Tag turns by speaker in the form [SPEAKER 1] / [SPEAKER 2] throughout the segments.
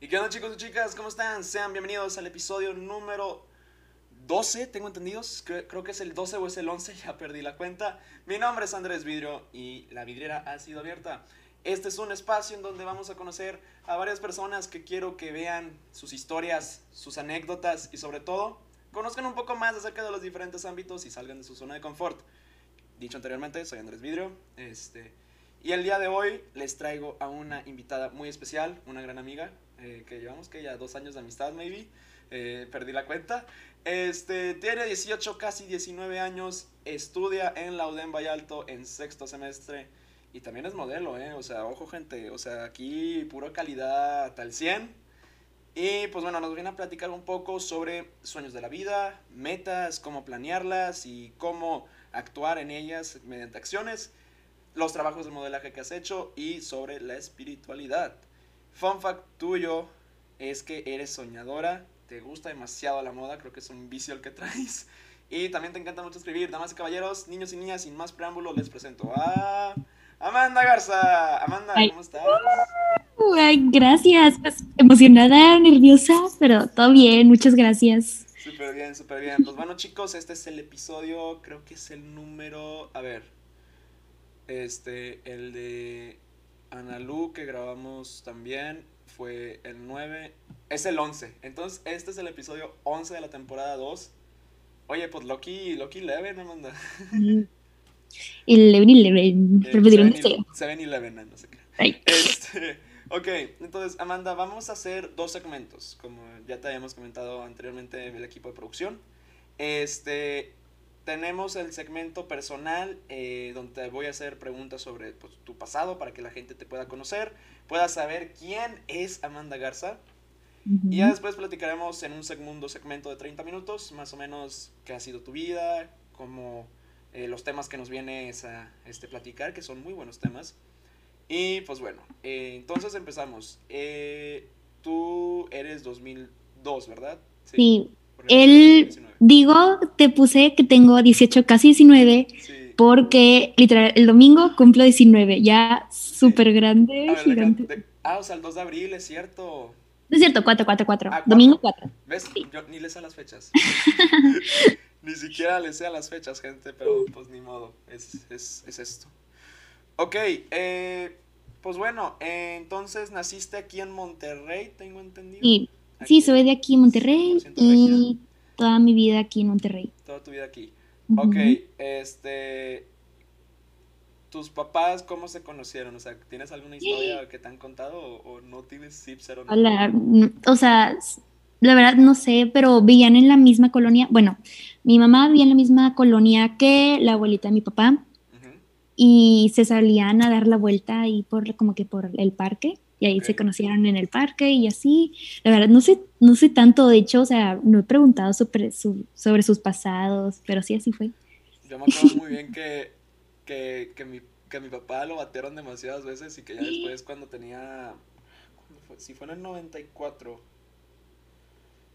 [SPEAKER 1] ¿Y qué onda chicos y chicas? ¿Cómo están? Sean bienvenidos al episodio número 12, tengo entendidos. Creo, que es el 12 o es el 11, ya perdí la cuenta. Mi nombre es Andrés Vidrio y la vidriera ha sido abierta. Este es un espacio en donde vamos a conocer a varias personas que quiero que vean sus historias, sus anécdotas y sobre todo conozcan un poco más acerca de los diferentes ámbitos y salgan de su zona de confort. Dicho anteriormente, soy Andrés Vidrio. Este, y el día de hoy les traigo a una invitada muy especial, una gran amiga, eh, que llevamos que ya dos años de amistad, maybe. Eh, perdí la cuenta. Este, tiene 18, casi 19 años, estudia en la UDEM Vallalto en sexto semestre y también es modelo, ¿eh? O sea, ojo gente, o sea, aquí pura calidad tal 100. Y pues bueno, nos viene a platicar un poco sobre sueños de la vida, metas, cómo planearlas y cómo actuar en ellas mediante acciones, los trabajos de modelaje que has hecho y sobre la espiritualidad. Fun fact tuyo es que eres soñadora, te gusta demasiado la moda, creo que es un vicio el que traes. Y también te encanta mucho escribir. Damas y caballeros, niños y niñas, sin más preámbulo, les presento a Amanda Garza. Amanda, ¿cómo estás?
[SPEAKER 2] gracias, pues emocionada, nerviosa, pero todo bien, muchas gracias.
[SPEAKER 1] Súper bien, súper bien. Pues bueno, chicos, este es el episodio, creo que es el número, a ver, este, el de Analu que grabamos también fue el 9, es el 11. Entonces, este es el episodio 11 de la temporada 2. Oye, pues Loki, Loki Leven, Amanda.
[SPEAKER 2] Eleven Eleven. Repetieron
[SPEAKER 1] Seven, Seven Eleven, no sé qué. Este, ok, entonces, Amanda, vamos a hacer dos segmentos. Como ya te habíamos comentado anteriormente el equipo de producción. Este, tenemos el segmento personal eh, donde voy a hacer preguntas sobre pues, tu pasado para que la gente te pueda conocer, pueda saber quién es Amanda Garza. Y ya después platicaremos en un segundo segmento de 30 minutos, más o menos qué ha sido tu vida, como eh, los temas que nos vienes a este, platicar, que son muy buenos temas. Y pues bueno, eh, entonces empezamos. tú eres 2002, ¿verdad?
[SPEAKER 2] Sí. Él, digo, te puse que tengo 18, casi 19, porque literal, el domingo cumplo 19, ya súper grande, gigante.
[SPEAKER 1] ah, o sea, el 2 de abril, es cierto.
[SPEAKER 2] es cierto, 4, 4, 4. domingo 4.
[SPEAKER 1] ¿Ves? Yo ni le sé las fechas. ni siquiera le sé a las fechas, gente, pero pues ni modo, es, es, es esto. Ok, eh, pues bueno, eh, entonces naciste aquí en Monterrey, tengo entendido.
[SPEAKER 2] Sí. Sí, soy de aquí en Monterrey y toda mi vida aquí en Monterrey.
[SPEAKER 1] Toda tu vida aquí. Ok, este... ¿Tus papás cómo se conocieron? O sea, ¿tienes alguna historia que te han contado o, no tienes zip cero?
[SPEAKER 2] o sea, la verdad no sé, pero vivían en la misma colonia. Bueno, mi mamá vivía en la misma colonia que la abuelita de mi papá y se salían a dar la vuelta ahí por como que por el parque y ahí se conocieron en el parque y así. La verdad, no sé, no sé tanto, de hecho, o sea, no he preguntado sobre, sobre sus pasados, pero sí así fue.
[SPEAKER 1] Yo me acuerdo muy bien que, que, que, mi, que mi papá lo batearon demasiadas veces y que ya después cuando tenía, fue? Si fue en el 94,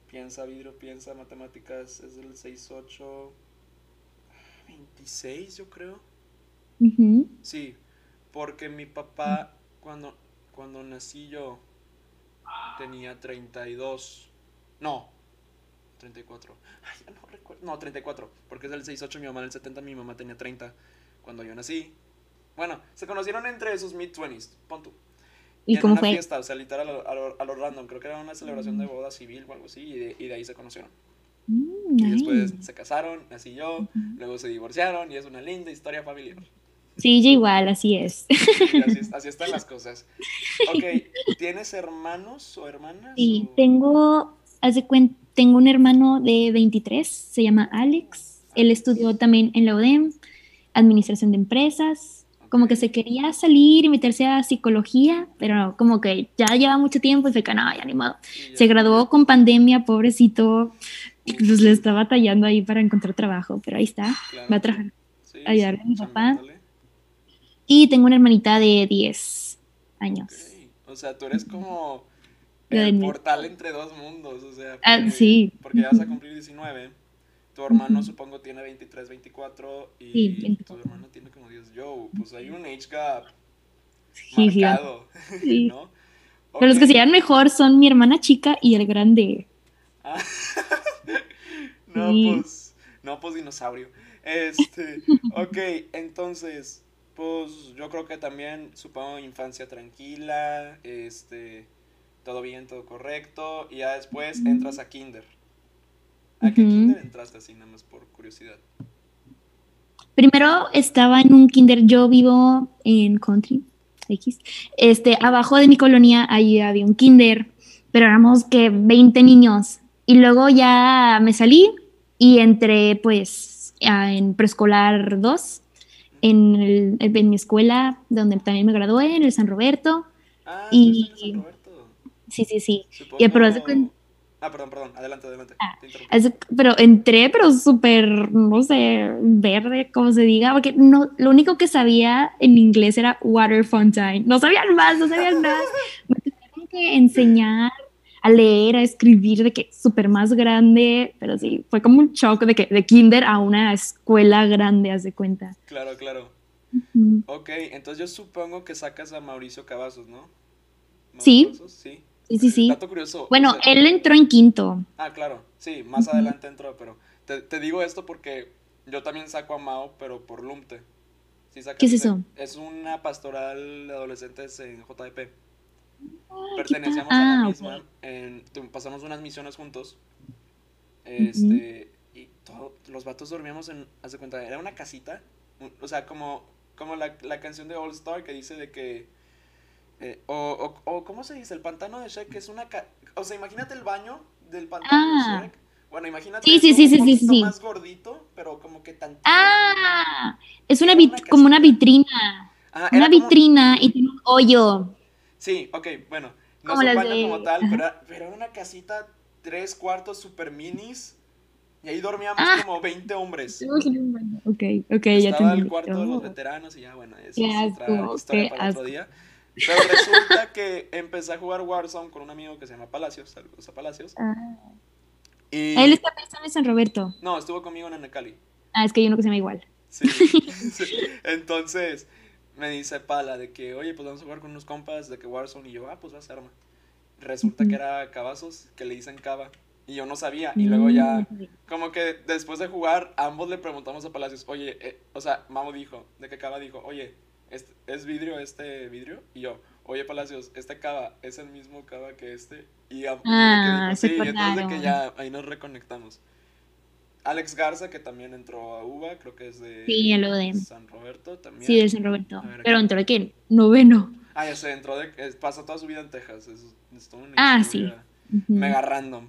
[SPEAKER 1] piensa vidrio, piensa matemáticas, es del 68, 26 yo creo. Sí, porque mi papá cuando cuando nací yo tenía 32. No, 34. Ay, ya no recuerdo. No, 34. Porque es del 68, mi mamá del 70, mi mamá tenía 30 cuando yo nací. Bueno, se conocieron entre esos mid-20s, pon tú.
[SPEAKER 2] ¿Y en cómo una
[SPEAKER 1] fiesta, o sea, literal a lo, random. Creo que era una celebración de boda civil o algo así, y de, y de ahí se conocieron. Mm, y después se casaron, nací yo, luego se divorciaron, y es una linda historia familiar.
[SPEAKER 2] Sí, yo igual, así es.
[SPEAKER 1] así, están las cosas. Ok, ¿tienes hermanos o hermanas?
[SPEAKER 2] Sí, tengo, hace tengo un hermano de 23, se llama Alex. Él estudió también en la UDEM, Administración de Empresas. Como que se quería salir y meterse a psicología, pero como que ya lleva mucho tiempo y se que no, ya ni modo. se graduó con pandemia, pobrecito. Pues le estaba batallando ahí para encontrar trabajo, pero ahí está. Va a trabajar, ayudarle a mi papá. Y tengo una hermanita de 10 años.
[SPEAKER 1] O sea, tú eres como el portal entre dos mundos, o sea,
[SPEAKER 2] ah, porque, sí.
[SPEAKER 1] porque ya vas a cumplir 19. Tu hermano supongo tiene 23, 24 y tu hermano tiene como 10. Yo, pues hay un age gap marcado, ¿no?
[SPEAKER 2] Pero los que se llevan mejor son mi hermana chica y el grande.
[SPEAKER 1] Ah, no,
[SPEAKER 2] Sí.
[SPEAKER 1] pues. No, pues dinosaurio. Este. Ok, entonces. Pues yo creo que también, supongo, infancia tranquila. Este. Todo bien, todo correcto. Y ya después entras a Kinder. ¿A qué. Kinder entraste así, nada más por curiosidad?
[SPEAKER 2] Primero estaba en un kinder, yo vivo en country, X. Este, abajo de mi colonia ahí había un kinder, pero éramos que 20 niños. Y luego ya me salí y entré pues en preescolar 2, en, el- en mi escuela donde también me gradué, en el San Roberto.
[SPEAKER 1] Ah,
[SPEAKER 2] Y-
[SPEAKER 1] en San Roberto.
[SPEAKER 2] Sí, sí, sí.
[SPEAKER 1] Supongo...
[SPEAKER 2] Y pero
[SPEAKER 1] Ah, perdón, perdón. Adelante, adelante.
[SPEAKER 2] Ah. Así- Pero entré, pero súper, no sé, verde, como se diga, porque no, lo único que sabía en inglés era water fountain. No sabían más, no sabían nada. Me tuvieron que enseñar a leer, a escribir, de que súper más grande, pero sí, fue como un shock de que de kinder a una escuela grande, haz de cuenta.
[SPEAKER 1] Claro, claro.
[SPEAKER 2] Mm.
[SPEAKER 1] Ok, entonces yo supongo que sacas a Mauricio Cavazos, ¿no? ¿Mauricio
[SPEAKER 2] Sí.
[SPEAKER 1] Cavazos? Sí.
[SPEAKER 2] Sí, sí, sí.
[SPEAKER 1] Dato curioso.
[SPEAKER 2] Bueno,
[SPEAKER 1] o sea-
[SPEAKER 2] él entró en quinto.
[SPEAKER 1] Ah, claro, sí, más adelante entró, pero te, te digo esto porque yo también saco a Mao, pero por Lumte. ¿Sí
[SPEAKER 2] ¿Qué es eso?
[SPEAKER 1] Es una pastoral de adolescentes en JDP.
[SPEAKER 2] ¿Qué
[SPEAKER 1] Pertenecíamos
[SPEAKER 2] tal?
[SPEAKER 1] a la
[SPEAKER 2] Ah,
[SPEAKER 1] misma, en- pasamos unas misiones juntos. Este, y todo- los vatos dormíamos en, haz de cuenta, era una casita, o sea, como, como la, la canción de All Star que dice de que, eh, o, o, o, ¿cómo se dice? El pantano de Shrek, que es una, ca- o sea, imagínate el baño del pantano
[SPEAKER 2] Ah.
[SPEAKER 1] de Shrek. Bueno, imagínate
[SPEAKER 2] Sí, sí, sí,
[SPEAKER 1] un
[SPEAKER 2] sí, sí,
[SPEAKER 1] más gordito, pero como que tan...
[SPEAKER 2] Ah, es una como una vitrina.
[SPEAKER 1] Ajá,
[SPEAKER 2] Una
[SPEAKER 1] como-
[SPEAKER 2] vitrina y tiene un hoyo.
[SPEAKER 1] Sí, ok, bueno, no
[SPEAKER 2] Como
[SPEAKER 1] es un
[SPEAKER 2] las
[SPEAKER 1] baño
[SPEAKER 2] de-
[SPEAKER 1] como tal, pero, era- pero era una casita tres cuartos super minis y ahí dormíamos
[SPEAKER 2] Ah.
[SPEAKER 1] como 20 hombres.
[SPEAKER 2] Ok, ok, ya
[SPEAKER 1] Estaba el cuarto de los
[SPEAKER 2] Oh.
[SPEAKER 1] veteranos y ya, bueno, eso es otra historia para otro
[SPEAKER 2] asco.
[SPEAKER 1] día. Pero resulta que empecé a jugar Warzone con un amigo que se llama Palacios, saludos a Palacios.
[SPEAKER 2] Ah.
[SPEAKER 1] Y...
[SPEAKER 2] Él está pensando en San Roberto.
[SPEAKER 1] No, estuvo conmigo en Anacali.
[SPEAKER 2] Ah, es que hay uno que se llama igual.
[SPEAKER 1] Sí. Entonces me dice Pala de que, oye, pues vamos a jugar con unos compas de que Warzone y yo, ah, pues va a ser arma. Resulta que era Cavazos, que le dicen Cava. Y yo no sabía. Y luego ya,
[SPEAKER 2] Mm.
[SPEAKER 1] como que después de jugar, ambos le preguntamos a Palacios, oye, eh, o sea, Mamo dijo, de que Cava dijo, oye, ¿es, ¿es vidrio este vidrio? Y yo, oye, Palacios, este Cava es el mismo Cava que este. Y a- y de que
[SPEAKER 2] Ah,
[SPEAKER 1] sí, entonces de que ya ahí nos reconectamos. Alex Garza, que también entró a UBA, creo que es de
[SPEAKER 2] Sí, el.
[SPEAKER 1] San Roberto también.
[SPEAKER 2] Sí, de San Roberto.
[SPEAKER 1] Ver,
[SPEAKER 2] Pero entró de que noveno.
[SPEAKER 1] Ah, ya sé, entró de. pasó toda su vida en Texas. Es, es una
[SPEAKER 2] Ah,
[SPEAKER 1] historia
[SPEAKER 2] Ujú.
[SPEAKER 1] Mega random.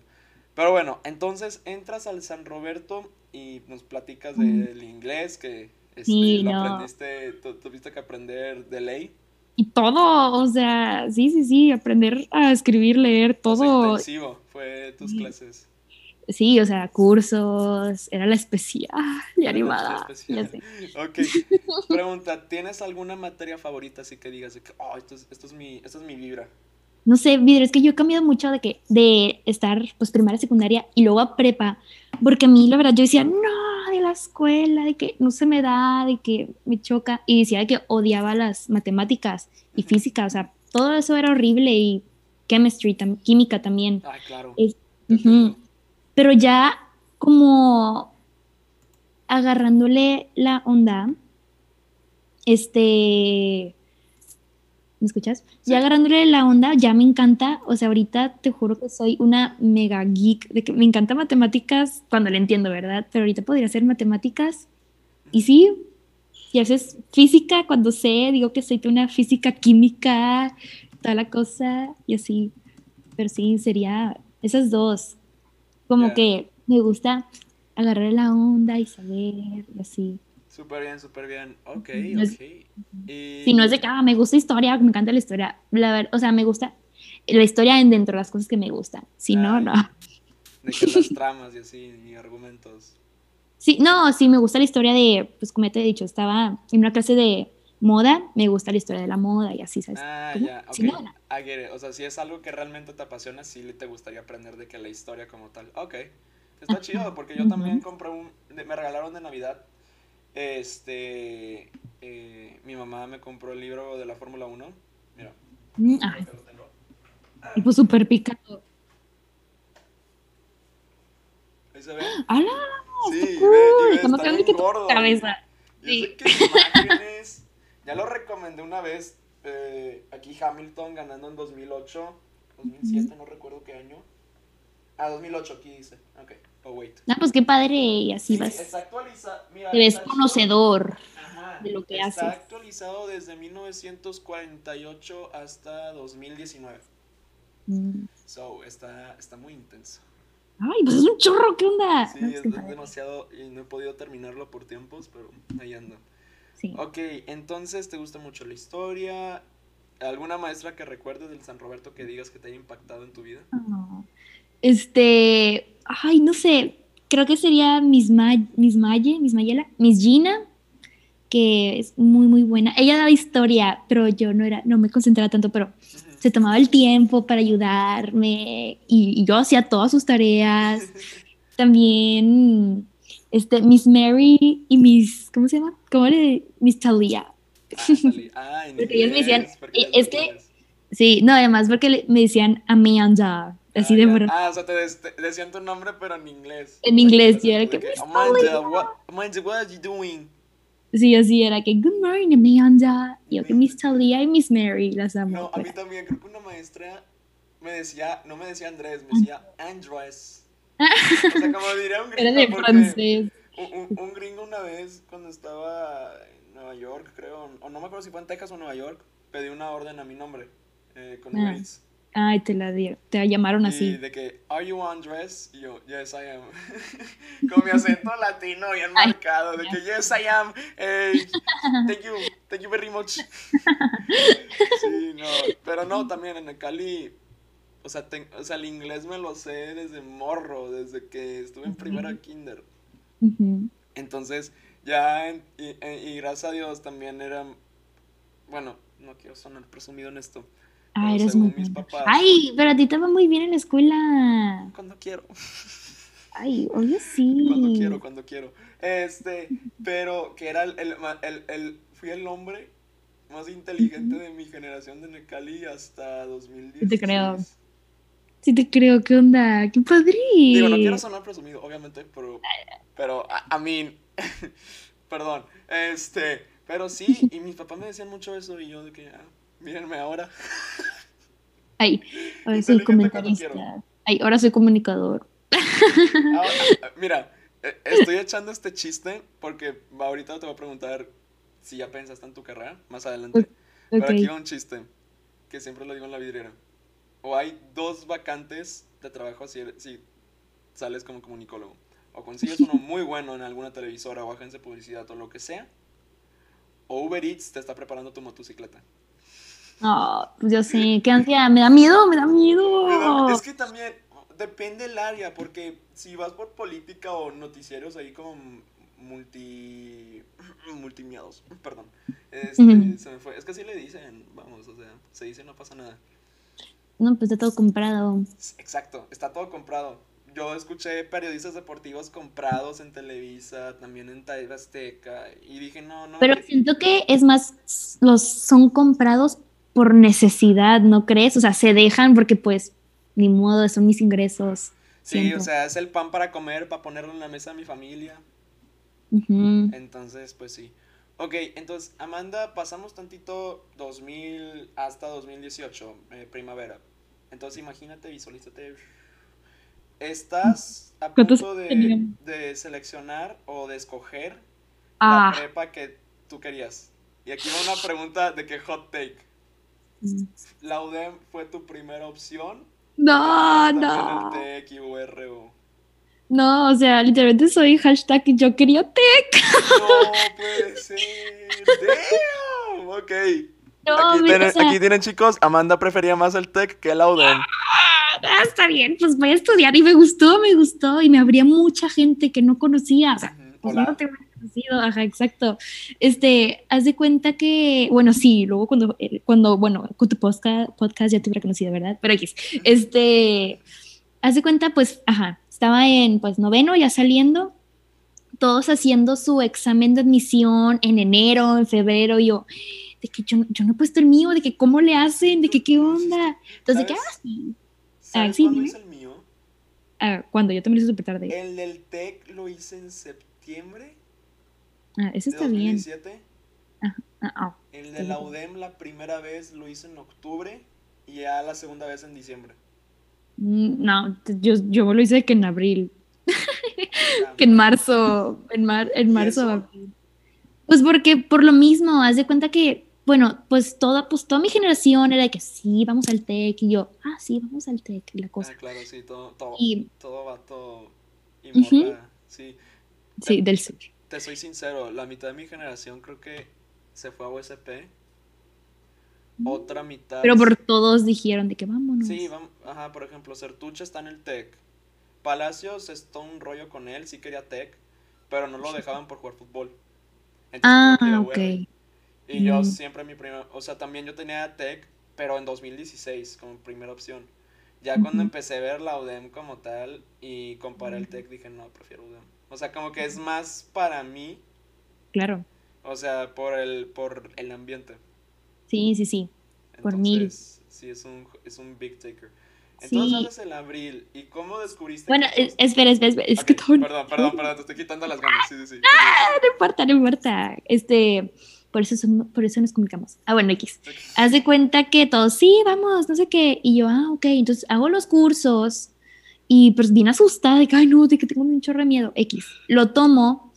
[SPEAKER 1] Pero bueno, entonces entras al San Roberto y nos platicas
[SPEAKER 2] Ujú.
[SPEAKER 1] del inglés que este,
[SPEAKER 2] Sí,
[SPEAKER 1] lo
[SPEAKER 2] no.
[SPEAKER 1] aprendiste, tu- tuviste que aprender de ley.
[SPEAKER 2] Y todo, o sea, sí, sí, sí, aprender a escribir, leer,
[SPEAKER 1] O sea,
[SPEAKER 2] todo.
[SPEAKER 1] intensivo fue tus
[SPEAKER 2] Sí.
[SPEAKER 1] clases.
[SPEAKER 2] Sí, o sea, cursos, era la especial y animada.
[SPEAKER 1] especial.
[SPEAKER 2] Ya sé.
[SPEAKER 1] Ok. Pregunta, ¿tienes alguna materia favorita así que digas de que, oh, esto es, esto es mi, esta es mi vibra?
[SPEAKER 2] No sé, Vidro, es que yo he cambiado mucho de que de estar pues primaria, secundaria y luego a prepa, porque a mí la verdad yo decía, no, de la escuela, de que no se me da, de que me choca y decía de que odiaba las matemáticas y
[SPEAKER 1] Ujú.
[SPEAKER 2] física, o sea, todo eso era horrible y chemistry, tam- química también.
[SPEAKER 1] Ay, claro.
[SPEAKER 2] Es-
[SPEAKER 1] te
[SPEAKER 2] ujú. Pero ya como agarrándole la onda, este, ¿me escuchas?
[SPEAKER 1] Sí.
[SPEAKER 2] Ya agarrándole la onda, ya me encanta, o sea, ahorita te juro que soy una mega geek, de que me encanta matemáticas cuando le entiendo, ¿verdad? Pero ahorita podría hacer matemáticas y sí, y a veces física, cuando sé, digo que soy una física química, toda la cosa, y así, pero sí, sería esas dos, como que me gusta agarrar la onda y saber, y así.
[SPEAKER 1] Súper bien, súper bien. Ok,
[SPEAKER 2] No es-
[SPEAKER 1] ok. Y...
[SPEAKER 2] Si no es de que ah, me gusta historia, me encanta la historia, la ver, o sea, me gusta la historia en dentro de las cosas que me gustan. Si no, no.
[SPEAKER 1] De que las tramas y así, y argumentos.
[SPEAKER 2] Sí, no, sí, me gusta la historia de, pues como te he dicho, estaba en una clase de moda, me gusta la historia de la moda y así, ¿sabes?
[SPEAKER 1] Ah,
[SPEAKER 2] ¿Cómo?
[SPEAKER 1] ya,
[SPEAKER 2] Sí,
[SPEAKER 1] ok.
[SPEAKER 2] no, no.
[SPEAKER 1] I get it. O sea, si es algo que realmente te apasiona, sí te gustaría aprender de que la historia como tal. Ok. Está
[SPEAKER 2] Ajá,
[SPEAKER 1] chido, porque yo también compré un... Me regalaron de Navidad. Este... eh, mi mamá me compró el libro de la Fórmula 1. Mira,
[SPEAKER 2] Mm, ah,
[SPEAKER 1] tengo.
[SPEAKER 2] Tipo súper picado.
[SPEAKER 1] Ahí se ve.
[SPEAKER 2] ¡Hala!
[SPEAKER 1] Sí,
[SPEAKER 2] cool.
[SPEAKER 1] ve, ve,
[SPEAKER 2] Está más grande que tu
[SPEAKER 1] gordo.
[SPEAKER 2] cabeza. Sí.
[SPEAKER 1] de que imágenes. Ya lo recomendé una vez. eh, aquí Hamilton ganando en 2008. 2007, no recuerdo qué año. Ah, 2008, aquí dice. Ok. Oh, wait.
[SPEAKER 2] Ah, pues qué padre, y así
[SPEAKER 1] Sí,
[SPEAKER 2] vas.
[SPEAKER 1] está actualizado. Mira,
[SPEAKER 2] Te ves
[SPEAKER 1] está
[SPEAKER 2] conocedor.
[SPEAKER 1] Ajá,
[SPEAKER 2] de lo que
[SPEAKER 1] está
[SPEAKER 2] haces.
[SPEAKER 1] actualizado desde 1948 hasta 2019.
[SPEAKER 2] Mm.
[SPEAKER 1] So, está, está muy intenso.
[SPEAKER 2] Ay, pues es un chorro, ¿qué onda?
[SPEAKER 1] Sí,
[SPEAKER 2] No, pues,
[SPEAKER 1] es, demasiado y no he podido terminarlo por tiempos, pero ahí ando.
[SPEAKER 2] Sí.
[SPEAKER 1] Ok, entonces te gusta mucho la historia. ¿Alguna maestra que recuerdes del San Roberto que digas que te haya impactado en tu vida?
[SPEAKER 2] Ah, Este, ay, no sé, creo que sería Miss, Ma Miss Maye, Miss Mayela, Miss Gina, que es muy, muy buena. Ella daba historia, pero yo no era, no me concentraba tanto, pero se tomaba el tiempo para ayudarme y, y yo hacía todas sus tareas. También, este, Miss Mary y Miss, ¿cómo se llama? ¿Cómo le? Miss Talia.
[SPEAKER 1] Ah, ah, en
[SPEAKER 2] Porque ellos me decían, eh, es que-. Sí, no, además porque me decían Amanda, así
[SPEAKER 1] Ah,
[SPEAKER 2] de verdad.
[SPEAKER 1] Ah, o sea, te, te decían tu nombre, pero en inglés.
[SPEAKER 2] En inglés,
[SPEAKER 1] Así
[SPEAKER 2] y era
[SPEAKER 1] de
[SPEAKER 2] que, "Miss
[SPEAKER 1] Amanda,
[SPEAKER 2] Talia".
[SPEAKER 1] what, Amanda, what are you doing?
[SPEAKER 2] Sí, así era que Good morning, Amanda. Y yo que Miss Talia y Miss Mary las amo.
[SPEAKER 1] No, a mí
[SPEAKER 2] pues.
[SPEAKER 1] también, creo que una maestra me decía, no me decía Andrés, me decía Andrés. O sea, como diría un
[SPEAKER 2] Era
[SPEAKER 1] gringo,
[SPEAKER 2] de
[SPEAKER 1] porque
[SPEAKER 2] francés.
[SPEAKER 1] Un, un- gringo una vez, cuando estaba en Nueva York, creo, o no me acuerdo si fue en Texas o Nueva York, pedí una orden a mi nombre eh, con
[SPEAKER 2] Ah. Ay, te la dieron. Te llamaron
[SPEAKER 1] Y
[SPEAKER 2] así.
[SPEAKER 1] de que, ¿Are you Andrés? Y yo, Yes, I am. Con mi acento latino bien marcado. De que, Yes, I am. Eh, thank you. Thank you very much. Sí, no. Pero no, también en el Cali. O sea, ten- o sea, el inglés me lo sé desde morro, desde que estuve en primero de kinder. Entonces, ya, en- y, y gracias a Dios también era. Bueno, no quiero sonar presumido en esto.
[SPEAKER 2] Ah, eres muy
[SPEAKER 1] mis
[SPEAKER 2] bueno.
[SPEAKER 1] papás.
[SPEAKER 2] Ay, pero a ti te va muy bien en la escuela.
[SPEAKER 1] Cuando quiero.
[SPEAKER 2] Ay, obvio sí.
[SPEAKER 1] Cuando quiero, cuando quiero. Este, pero que era el, el, el- el- fui el hombre más inteligente de mi generación de Necali hasta 2010.
[SPEAKER 2] te creo. Sí te creo, ¿qué onda? ¡Qué padre!
[SPEAKER 1] Digo, no quiero sonar presumido, obviamente, pero, pero, a, a mí, perdón, este, pero sí, y mis papás me decían mucho eso y yo de que, ah, mírenme ahora.
[SPEAKER 2] Ay, ahora soy comentarista. Ay, ahora soy comunicador.
[SPEAKER 1] Ahora, mira, eh, estoy echando este chiste porque ahorita te voy a preguntar si ya pensaste en tu carrera, más adelante. Pero aquí va un chiste, que siempre lo digo en la vidriera. O hay dos vacantes de trabajo si, eres- si sales como comunicólogo. O consigues uno muy bueno en alguna televisora o agencia de publicidad o lo que sea. O Uber Eats te está preparando tu motocicleta.
[SPEAKER 2] Pues yo sé, qué ansia, me da miedo, me da miedo.
[SPEAKER 1] Es que también depende el área, porque si vas por política o noticieros ahí como multi... multimiedos, perdón. Este, se me fue. Es que así le dicen, vamos, o sea, se dice no pasa nada.
[SPEAKER 2] No, pues está todo comprado.
[SPEAKER 1] Exacto, está todo comprado. Yo escuché periodistas deportivos comprados en Televisa, también en TV Azteca, y dije, no, no.
[SPEAKER 2] Pero siento que es más, los son comprados por necesidad, ¿no crees? O sea, se dejan porque pues, ni modo, son mis ingresos.
[SPEAKER 1] sí,
[SPEAKER 2] siento.
[SPEAKER 1] o sea, es el pan para comer, para ponerlo en la mesa de mi familia. Entonces, pues sí. Ok, entonces, Amanda, pasamos tantito 2000 hasta 2018, eh, primavera. Entonces, imagínate, visualízate. Estás a
[SPEAKER 2] ¿Cuántos
[SPEAKER 1] punto de, de seleccionar o de escoger
[SPEAKER 2] Ah,
[SPEAKER 1] la prepa que tú querías. Y aquí va una pregunta de que hot take.
[SPEAKER 2] mm.
[SPEAKER 1] ¿La UDEM fue tu primera opción?
[SPEAKER 2] no, no.
[SPEAKER 1] el
[SPEAKER 2] No, o sea, literalmente soy hashtag yo quería tech.
[SPEAKER 1] No puede ser. Damn. Ok.
[SPEAKER 2] No,
[SPEAKER 1] aquí, tienen,
[SPEAKER 2] o sea,
[SPEAKER 1] aquí tienen, chicos, Amanda prefería más el TEC que la UDEM.
[SPEAKER 2] ah, está bien, pues voy a estudiar y me gustó, me gustó y me habría mucha gente que no conocía. O sea,
[SPEAKER 1] Ujú,
[SPEAKER 2] pues no te hubiera conocido, ajá, exacto. Este, haz de cuenta que, bueno, sí, luego cuando, eh, cuando bueno, con tu podcast, podcast ya te hubiera conocido, ¿verdad? Pero X, este, haz de cuenta, pues, ajá, estaba en, pues, noveno, ya saliendo, todos haciendo su examen de admisión en enero, en febrero, y yo, de que yo, yo no he puesto el mío, de que cómo le hacen, de que qué onda. Entonces, de que, ah, sí.
[SPEAKER 1] ¿Sabes
[SPEAKER 2] sí,
[SPEAKER 1] cuándo hice el mío?
[SPEAKER 2] Ah, cuando yo también lo hice súper tarde.
[SPEAKER 1] El del TEC lo hice en septiembre
[SPEAKER 2] Ah, ese
[SPEAKER 1] de
[SPEAKER 2] está bien.
[SPEAKER 1] 2017.
[SPEAKER 2] Ah, ah.
[SPEAKER 1] El
[SPEAKER 2] Está
[SPEAKER 1] de la
[SPEAKER 2] bien.
[SPEAKER 1] UDEM la primera vez lo hice en octubre y ya la segunda vez en diciembre.
[SPEAKER 2] Mm, No, yo, yo lo hice que en abril, que en marzo, en, mar, en
[SPEAKER 1] ¿Y
[SPEAKER 2] marzo. Pues porque por lo mismo, haz de cuenta que, bueno, pues toda, pues toda mi generación era de que sí, vamos al TEC, y yo, ah, sí, vamos al TEC, y la cosa.
[SPEAKER 1] Ah, claro, sí, todo, todo,
[SPEAKER 2] Y
[SPEAKER 1] todo vato y
[SPEAKER 2] Ujú.
[SPEAKER 1] morra, sí.
[SPEAKER 2] sí, del sur.
[SPEAKER 1] Te soy sincero, la mitad de mi generación creo que se fue a USP. Otra mitad.
[SPEAKER 2] Pero por todos dijeron de que vámonos.
[SPEAKER 1] Sí, vamos, ajá, por ejemplo, Sertucha está en el TEC. Palacios es todo un rollo con él, sí quería TEC, pero no lo dejaban por jugar fútbol. Entonces
[SPEAKER 2] Ah, ok.
[SPEAKER 1] Y yo
[SPEAKER 2] Mm.
[SPEAKER 1] siempre mi primera, o sea, también yo tenía TEC, pero en 2016 como primera opción. Ya cuando
[SPEAKER 2] Ujú.
[SPEAKER 1] empecé a ver la UDEM como tal y comparé el TEC, dije, no, prefiero UDEM. O sea, como que es más para mí,
[SPEAKER 2] Claro.
[SPEAKER 1] o sea, por el, por el ambiente.
[SPEAKER 2] Sí, sí, sí. Por mil.
[SPEAKER 1] Entonces, sí, es un, es un big taker. Entonces
[SPEAKER 2] Sí.
[SPEAKER 1] el abril. ¿Y cómo descubriste
[SPEAKER 2] Bueno,
[SPEAKER 1] que
[SPEAKER 2] es- espera, espera, espera, es
[SPEAKER 1] Ok,
[SPEAKER 2] que todo...
[SPEAKER 1] Perdón, perdón, perdón, te estoy quitando las ganas. Sí, sí, sí.
[SPEAKER 2] No importa, no importa. Este, por eso, son- por eso nos comunicamos. Ah, bueno, X. Haz de cuenta que todos, sí, vamos, no sé qué. Y yo, ah, ok. Entonces hago los cursos y pues bien asustada de que, ay, no, de que tengo un chorro de miedo. X. Lo tomo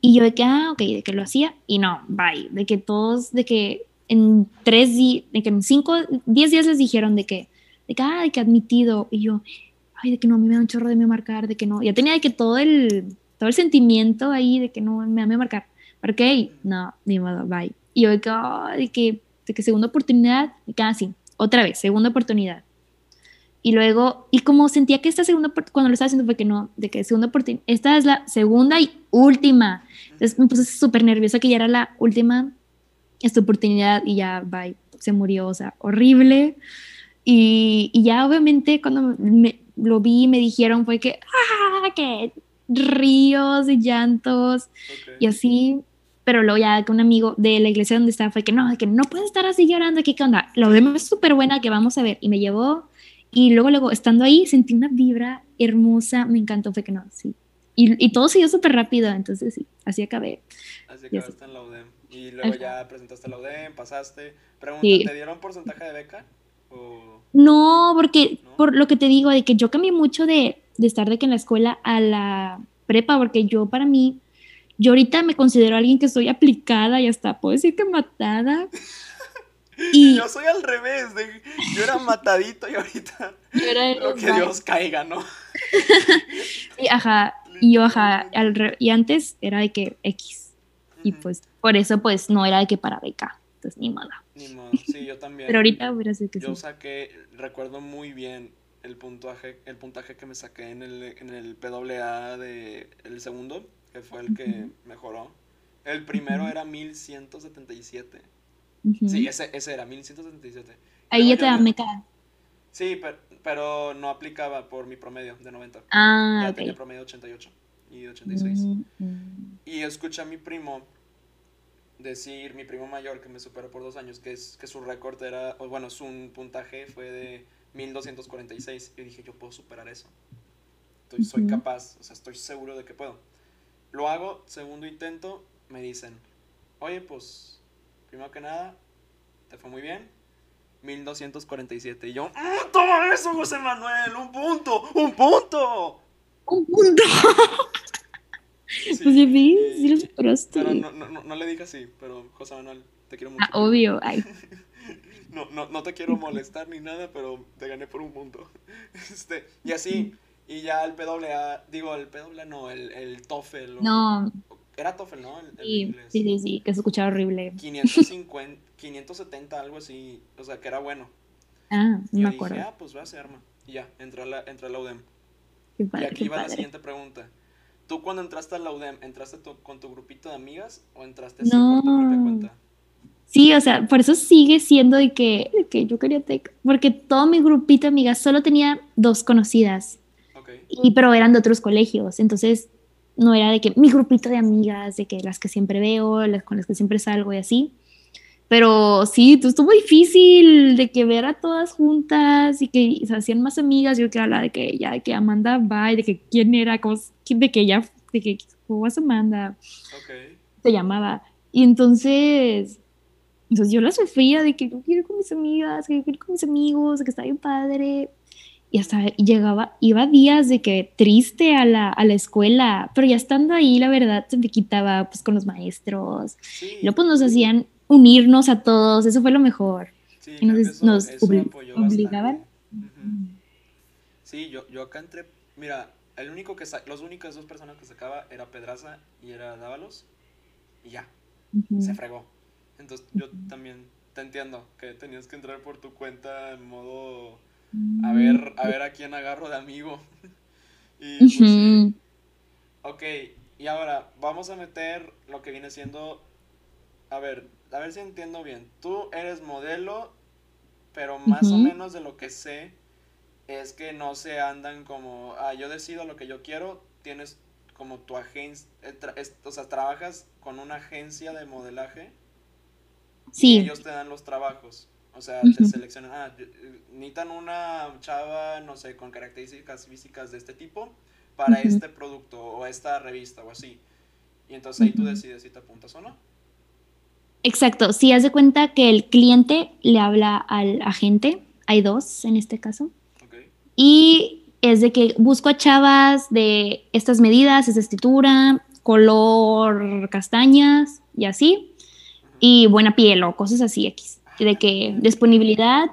[SPEAKER 2] y yo de que, ah, ok, de que lo hacía y no, bye. De que todos, de que en tres días, de que en cinco, diez días les dijeron de que, de que, ah, de que admitido. Y yo, ay, de que no, a mí me da un chorro de me marcar, de que no. Ya tenía de que todo el, todo el sentimiento ahí de que no me da me marcar. Y no, ni modo, bye. Y que, ay, de que, de que segunda oportunidad, casi, otra vez, segunda oportunidad. Y luego, y como sentía que esta segunda, cuando lo estaba haciendo fue que no, de que segunda oportunidad, esta es la segunda y última. Entonces me puse súper nerviosa que ya era la última, esta oportunidad y ya, bye, se murió, o sea, horrible. Y, y ya obviamente cuando me, lo vi me dijeron fue que, ah, que ríos y llantos y así, pero luego ya que un amigo de la iglesia donde estaba fue que no, que no puedes estar así llorando, aquí qué onda, la UDEM es súper buena, que vamos a ver, y me llevó, y luego, luego, estando ahí, sentí una vibra hermosa, me encantó, fue que no, sí, y, y todo siguió súper rápido, entonces sí, así acabé.
[SPEAKER 1] Así acabaste en la UDEM. Y luego
[SPEAKER 2] Ajá.
[SPEAKER 1] ya presentaste la UDEM, pasaste. Pregunta,
[SPEAKER 2] Sí.
[SPEAKER 1] ¿te dieron porcentaje de beca? O...
[SPEAKER 2] No, porque
[SPEAKER 1] ¿No?
[SPEAKER 2] por lo que te digo, de que yo cambié mucho de, de estar de que en la escuela a la prepa, porque yo para mí, yo ahorita me considero alguien que soy aplicada y hasta puedo decir que matada.
[SPEAKER 1] Y
[SPEAKER 2] Y
[SPEAKER 1] yo soy al revés. de- yo era matadito y ahorita
[SPEAKER 2] yo era
[SPEAKER 1] lo que Dios caiga, ¿no?
[SPEAKER 2] Sí, ajá, y yo, ajá, al re- y antes era de que X, y pues por eso pues no era de que para beca, entonces ni modo.
[SPEAKER 1] Ni modo, sí, yo también.
[SPEAKER 2] Pero ahorita hubiera sido que
[SPEAKER 1] Yo
[SPEAKER 2] sí.
[SPEAKER 1] saqué, recuerdo muy bien el puntaje, el puntaje que me saqué en el, en el PWA de el segundo, que fue el que
[SPEAKER 2] Ujú.
[SPEAKER 1] mejoró. El primero
[SPEAKER 2] Ujú.
[SPEAKER 1] era 1177.
[SPEAKER 2] Ujú.
[SPEAKER 1] Sí, ese, ese era 1177.
[SPEAKER 2] Ahí ya te da meca.
[SPEAKER 1] Sí, pero, pero no aplicaba por mi promedio de 90.
[SPEAKER 2] Ah,
[SPEAKER 1] ya
[SPEAKER 2] ok.
[SPEAKER 1] tenía promedio 88 y 86.
[SPEAKER 2] Mm, mm.
[SPEAKER 1] Y escuché a mi primo decir, mi primo mayor que me superó por dos años, que, es, que su récord era, o bueno, su puntaje fue de 1246. Y dije, yo puedo superar eso. Estoy, soy capaz, o sea, estoy seguro de que puedo. Lo hago, segundo intento, me dicen, oye, pues, primero que nada, te fue muy bien. 1247. Y yo, "Mm, toma eso, José Manuel, un punto, un punto.
[SPEAKER 2] Un punto.
[SPEAKER 1] Sí,
[SPEAKER 2] Pues ves, sí lo
[SPEAKER 1] y-
[SPEAKER 2] superaste.
[SPEAKER 1] Pero no, no, no, le dije así, pero José Manuel, te quiero mucho.
[SPEAKER 2] Ah, obvio. Ay,
[SPEAKER 1] No, no, no te quiero molestar ni nada, pero te gané por un punto. Este, y así, y ya el PWA, digo, el PWA no, el, el TOEFL.
[SPEAKER 2] no,
[SPEAKER 1] Era TOEFL, ¿no? El, el
[SPEAKER 2] sí,
[SPEAKER 1] inglés.
[SPEAKER 2] sí, sí, sí, que se escuchaba horrible.
[SPEAKER 1] 550, 570, algo así, o sea, que era bueno.
[SPEAKER 2] Ah,
[SPEAKER 1] Y
[SPEAKER 2] no
[SPEAKER 1] yo
[SPEAKER 2] me acuerdo.
[SPEAKER 1] dije, ah, pues va, se arma. Y ya, entré a la, entré a la UDEM.
[SPEAKER 2] Qué
[SPEAKER 1] Y
[SPEAKER 2] padre,
[SPEAKER 1] aquí
[SPEAKER 2] qué
[SPEAKER 1] va la
[SPEAKER 2] padre.
[SPEAKER 1] siguiente pregunta. ¿Tú cuando entraste a la UDEM, entraste tu- con tu grupito de amigas o entraste así por tu propia
[SPEAKER 2] No.
[SPEAKER 1] cuenta?
[SPEAKER 2] Sí, o sea, por eso sigue siendo de que, de que yo quería tech, porque todo mi grupito de amigas solo tenía dos conocidas, y, pero eran de otros colegios, entonces no era de que mi grupito de amigas, de que las que siempre veo, las con las que siempre salgo y así, Pero sí, tú estuvo difícil de que ver a todas juntas y que se hacían más amigas. Yo que la de que ya, de que Amanda va y de que quién era, cómo, de que ella, de que, ¿cómo was Amanda?
[SPEAKER 1] Ok.
[SPEAKER 2] Se llamaba. Y entonces, entonces yo la sufría de que yo quiero ir con mis amigas, que yo quiero ir con mis amigos, que está bien padre. Y hasta llegaba, iba días de que triste a la, a la escuela, pero ya estando ahí, la verdad, se me quitaba pues con los maestros.
[SPEAKER 1] Sí.
[SPEAKER 2] Y luego pues nos hacían unirnos a todos, eso fue lo mejor.
[SPEAKER 1] Sí,
[SPEAKER 2] y nos-
[SPEAKER 1] eso-
[SPEAKER 2] nos
[SPEAKER 1] eso
[SPEAKER 2] obli- obligaban.
[SPEAKER 1] Sí, yo, yo acá entré, mira, el único que los únicas dos personas que sacaba era Pedraza y era Dávalos y ya, se fregó. Entonces yo también te entiendo que tenías que entrar por tu cuenta en modo a ver a ver a quién agarro de amigo. y pues. Ok, y ahora vamos a meter lo que viene siendo a ver, a ver si entiendo bien. Tú eres modelo, pero más o menos de lo que sé es que no se andan como, ah, yo decido lo que yo quiero, tienes como tu agencia, o sea, trabajas con una agencia de modelaje y
[SPEAKER 2] Sí,
[SPEAKER 1] ellos te dan los trabajos. O sea, te seleccionan, ah, eh, necesitan una chava, no sé, con características físicas de este tipo para este producto o esta revista o así. Y entonces ahí tú decides si te apuntas o no.
[SPEAKER 2] Exacto. Si haz de cuenta que el cliente le habla al agente, hay dos en este caso,
[SPEAKER 1] Ok.
[SPEAKER 2] y es de que busco a chavas de estas medidas, esta estatura, color castañas y así, y buena piel o cosas así, X. De que disponibilidad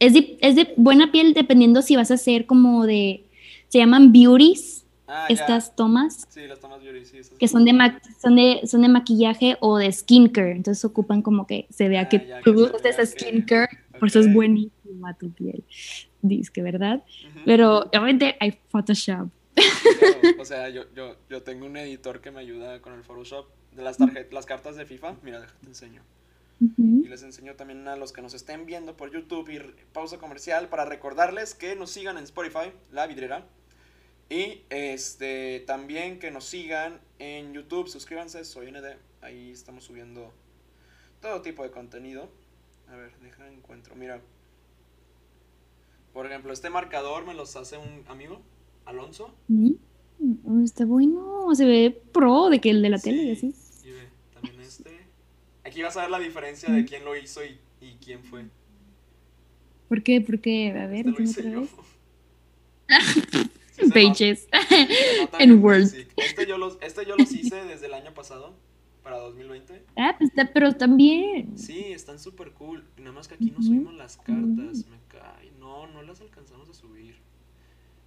[SPEAKER 2] es de, es de buena piel dependiendo si vas a hacer como de, se llaman beauties,
[SPEAKER 1] Ah, ya.
[SPEAKER 2] estas tomas,
[SPEAKER 1] Sí, las tomas beauty, sí. esas-
[SPEAKER 2] que son de, ma- son, de, son de maquillaje o de skincare, entonces ocupan como que se vea
[SPEAKER 1] Ah,
[SPEAKER 2] que
[SPEAKER 1] ya,
[SPEAKER 2] tú usas skincare, por eso es buenísima tu piel, dices que verdad,
[SPEAKER 1] Ujú.
[SPEAKER 2] pero obviamente hay Photoshop.
[SPEAKER 1] O sea, yo, yo, yo tengo un editor que me ayuda con el Photoshop de las tarjetas, las cartas de FIFA. Mira, déjate enseño. Y les enseño también a los que nos estén viendo por YouTube y pausa comercial para recordarles que nos sigan en Spotify, La Vidriera. Y este también que nos sigan en YouTube, suscríbanse, soy ND, ahí estamos subiendo todo tipo de contenido. A ver, deja encuentro, mira. Por ejemplo, este marcador me los hace un amigo, Alonso.
[SPEAKER 2] Mm, Está bueno, se ve pro de que el de la tele y
[SPEAKER 1] Sí,
[SPEAKER 2] así.
[SPEAKER 1] y ve, también este. Aquí vas a ver la diferencia de quién lo hizo y, y quién fue.
[SPEAKER 2] ¿Por qué? Porque, a ver,
[SPEAKER 1] Este lo hice
[SPEAKER 2] otra
[SPEAKER 1] yo.
[SPEAKER 2] Pages.
[SPEAKER 1] nota
[SPEAKER 2] En Word.
[SPEAKER 1] Este yo, los, este yo los hice desde el año pasado, para 2020.
[SPEAKER 2] Ah, pues está, pero también.
[SPEAKER 1] Sí, están súper cool. Nada más que aquí no subimos las cartas. Me cae. No, no las alcanzamos a subir.